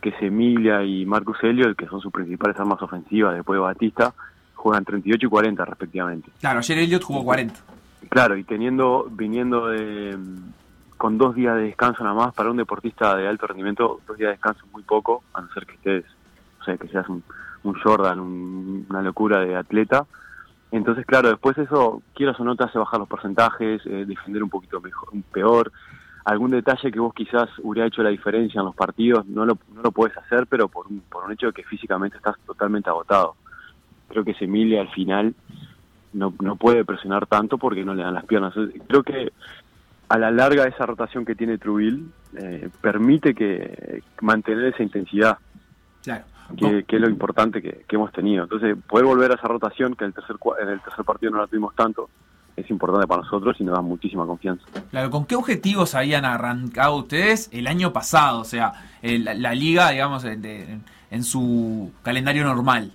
que es Emilia y Marcus Elliot, que son sus principales armas ofensivas después de Batista, juegan 38 y 40 respectivamente. Claro, ayer Elliot jugó 40. Claro, y teniendo, viniendo de, con dos días de descanso nada más, para un deportista de alto rendimiento, dos días de descanso es muy poco, a no ser que estés, o sea, que seas un, un Jordan, un- una locura de atleta. Entonces, claro, después eso, quieras o no, te hace bajar los porcentajes, eh, defender un poquito mejor, peor. Algún detalle que vos quizás hubiera hecho la diferencia en los partidos, no lo, no lo puedes hacer, pero por un, por un hecho de que físicamente estás totalmente agotado. Creo que ese Emilia al final no, no puede presionar tanto porque no le dan las piernas. Creo que a la larga esa rotación que tiene Trubil eh, permite que mantener esa intensidad. Claro. Que, que es lo importante que, que, hemos tenido. Entonces, poder volver a esa rotación, que en el tercer, en el tercer partido no la tuvimos tanto, es importante para nosotros y nos da muchísima confianza. Claro, ¿con qué objetivos habían arrancado ustedes el año pasado? O sea, el, la, liga, digamos, de, en su calendario normal.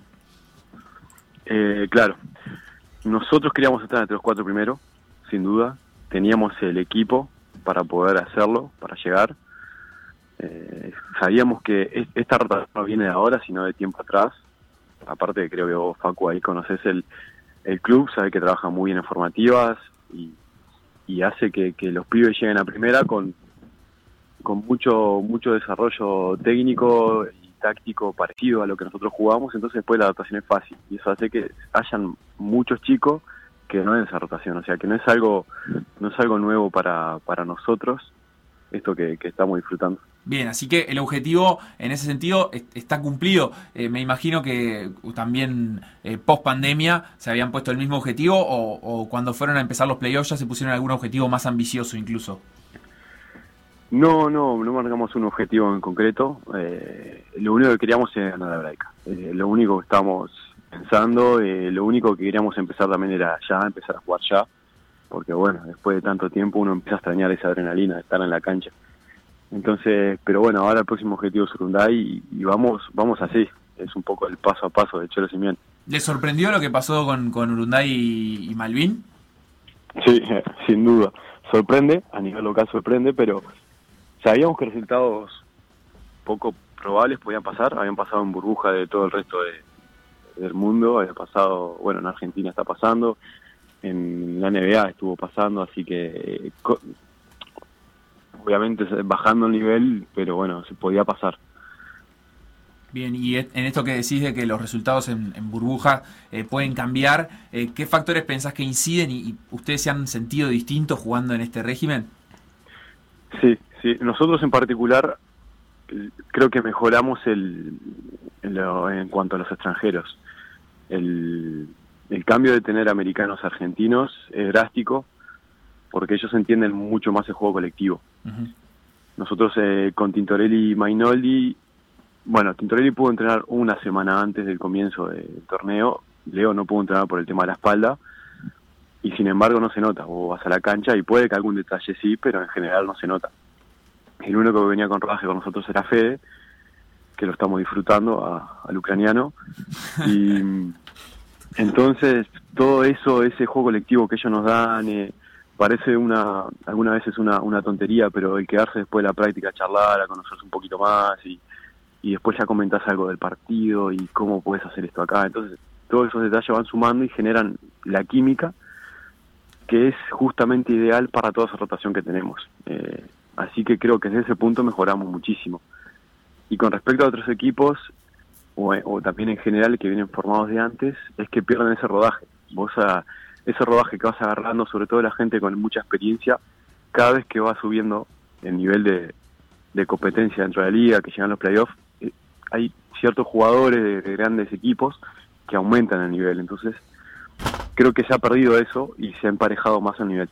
Eh, claro, nosotros queríamos estar entre los cuatro primeros, sin duda. Teníamos el equipo para poder hacerlo, para llegar. Eh, sabíamos que esta rotación no viene de ahora, sino de tiempo atrás. Aparte, creo que vos, Facu, ahí conoces el, el club, sabe que trabaja muy bien en formativas y, hace que, que, los pibes lleguen a primera con, con mucho, mucho desarrollo técnico y táctico parecido a lo que nosotros jugamos, entonces después la adaptación es fácil y eso hace que hayan muchos chicos que no en esa rotación, o sea que no es algo, no es algo nuevo para, para nosotros, esto que, que estamos disfrutando. Bien, así que el objetivo en ese sentido está cumplido. Eh, me imagino que también eh, post pandemia se habían puesto el mismo objetivo o, o, cuando fueron a empezar los playoffs ya se pusieron algún objetivo más ambicioso incluso. No, no, no marcamos un objetivo en concreto. Eh, lo único que queríamos era ganar la Braica. lo único que estábamos pensando, lo único que queríamos empezar también era ya, empezar a jugar ya. Porque bueno, después de tanto tiempo uno empieza a extrañar esa adrenalina de estar en la cancha. Entonces, pero bueno, ahora el próximo objetivo es Urunday y, y, vamos vamos así. Es un poco el paso a paso de Chelo Simián. ¿Le sorprendió lo que pasó con, con Urunday y, y, Malvin? Sí, sin duda. Sorprende, a nivel local sorprende, pero sabíamos que resultados poco probables podían pasar. Habían pasado en burbuja de todo el resto de, del mundo. Había pasado, bueno, en Argentina está pasando. En la NBA estuvo pasando, así que obviamente bajando el nivel, pero bueno, se podía pasar. Bien, y en esto que decís de que los resultados en, en burbuja eh, pueden cambiar, eh, ¿qué factores pensás que inciden y, y, ustedes se han sentido distintos jugando en este régimen? Sí, sí, nosotros en particular creo que mejoramos el, en, lo, en cuanto a los extranjeros. El, el cambio de tener americanos argentinos es drástico porque ellos entienden mucho más el juego colectivo. Uh -huh. Nosotros eh, con Tintorelli y Mainoldi, bueno, Tintorelli pudo entrenar una semana antes del comienzo del torneo, Leo no pudo entrenar por el tema de la espalda, y sin embargo no se nota, vos vas a la cancha y puede que algún detalle sí, pero en general no se nota. El único que venía con rodaje con nosotros era Fede, que lo estamos disfrutando a, al ucraniano, y entonces todo eso, ese juego colectivo que ellos nos dan, eh, parece una algunas veces una, una tontería, pero el quedarse después de la práctica a charlar, a conocerse un poquito más y, y después ya comentás algo del partido y cómo puedes hacer esto acá. Entonces, todos esos detalles van sumando y generan la química que es justamente ideal para toda esa rotación que tenemos. Eh, así que creo que desde ese punto mejoramos muchísimo. Y con respecto a otros equipos, o, o también en general que vienen formados de antes, es que pierden ese rodaje. Vos a, ese rodaje que vas agarrando, sobre todo la gente con mucha experiencia, cada vez que va subiendo el nivel de, de competencia dentro de la liga, que llegan los playoffs, eh, hay ciertos jugadores de, de, grandes equipos que aumentan el nivel. Entonces, creo que se ha perdido eso y se ha emparejado más el nivel.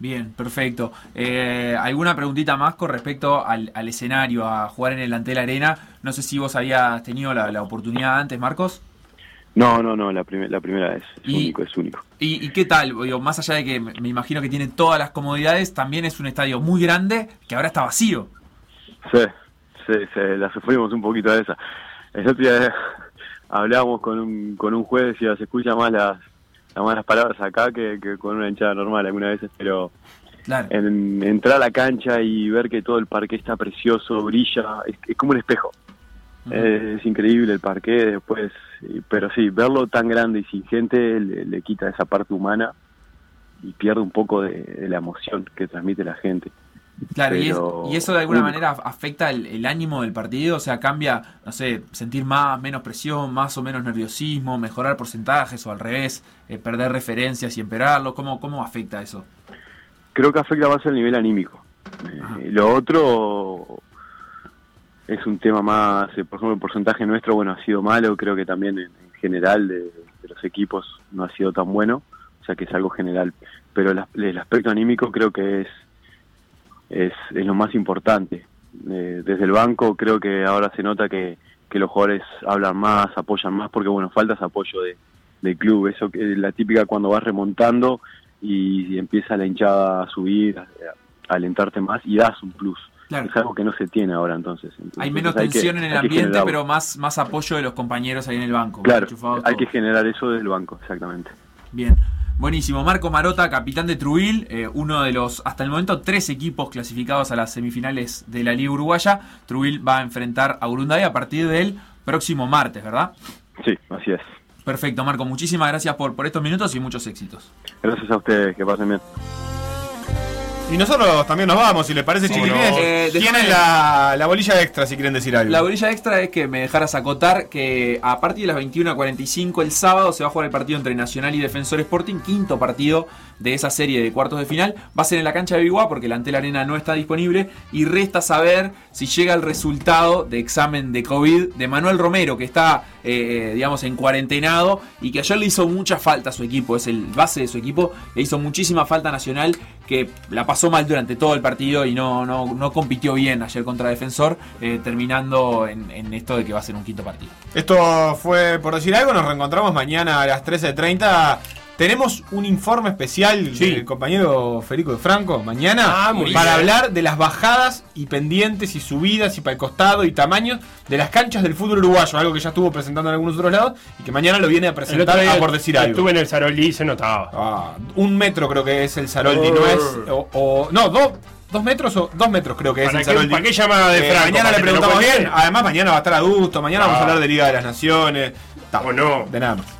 Bien, perfecto. Eh, ¿Alguna preguntita más con respecto al, al, escenario, a jugar en el Antel Arena? No sé si vos habías tenido la, la oportunidad antes, Marcos. No, no, no, la, primer, la primera vez. Es y, único, es único. ¿Y, y qué tal? Digo, más allá de que me imagino que tiene todas las comodidades, también es un estadio muy grande que ahora está vacío. Sí, sí, sí la sufrimos un poquito de esa. El otro día hablábamos con un, con un juez y se escucha más las, las malas palabras acá que, que con una hinchada normal algunas veces, pero claro. en, entrar a la cancha y ver que todo el parque está precioso, brilla, es, es como un espejo. Uh -huh. Es increíble el parque después, pero sí, verlo tan grande y sin gente le, le quita esa parte humana y pierde un poco de, de la emoción que transmite la gente. Claro, pero... y, es, y, eso de alguna manera afecta el, el, ánimo del partido, o sea, cambia, no sé, sentir más, menos presión, más o menos nerviosismo, mejorar porcentajes o al revés, eh, perder referencias y empeorarlo, ¿cómo, ¿cómo afecta eso? Creo que afecta más el nivel anímico. Eh, lo otro es un tema más, eh, por ejemplo, el porcentaje nuestro, bueno, ha sido malo, creo que también en, en general de, de, los equipos no ha sido tan bueno, o sea que es algo general, pero el aspecto anímico creo que es es, es lo más importante. Eh, desde el banco creo que ahora se nota que, que los jugadores hablan más, apoyan más, porque bueno, falta ese apoyo de, del club, eso que es la típica cuando vas remontando y, empieza la hinchada a subir, a, a alentarte más y das un plus. Claro. Es algo que no se tiene ahora entonces. Entonces, Hay menos tensión en el ambiente, pero más, más apoyo de los compañeros ahí en el banco. Claro, hay que generar eso desde el banco, exactamente. Bien. Buenísimo. Marco Marota, capitán de Trubil, eh, uno de los, hasta el momento, tres equipos clasificados a las semifinales de la Liga Uruguaya. Trubil va a enfrentar a Urunday a partir del próximo martes, ¿verdad? Sí, así es. Perfecto, Marco. Muchísimas gracias por, por estos minutos y muchos éxitos. Gracias a ustedes, que pasen bien. Y nosotros también nos vamos, si les parece, Sí, chiquilines. Eh, Tienen la, la bolilla extra si quieren decir algo. La orilla extra es que me dejaras acotar que a partir de las 21.45 el sábado se va a jugar el partido entre Nacional y Defensor Sporting, quinto partido de esa serie de cuartos de final. Va a ser en la cancha de Biguá porque la Antel Arena no está disponible y resta saber si llega el resultado de examen de COVID de Manuel Romero, que está, eh, eh, digamos, en cuarentenado y que ayer le hizo mucha falta a su equipo, es el base de su equipo, le hizo muchísima falta a Nacional que la pasó mal durante todo el partido y no, no, no compitió bien ayer contra Defensor, eh, terminando en, en esto de que va a ser un quinto partido. Esto fue por decir algo, nos reencontramos mañana a las 13.30. Tenemos un informe especial del compañero Federico de Franco mañana Ah, para hablar de las bajadas y pendientes y subidas y para el costado y tamaños de las canchas del fútbol uruguayo, algo que ya estuvo presentando en algunos otros lados y que mañana lo viene a presentar a por decir algo. Estuve en el Sarolí y se notaba. Ah, un metro creo que es el Saroldi, no es. O, o- no, dos, dos metros o dos metros creo que es ¿Para el Saroldi. para qué llamada de Eh, Franco? Mañana ¿Para le preguntamos bien. Además, mañana va a estar adusto. Mañana vamos a Ah. hablar de Liga de las Naciones. ¿O no? De nada más.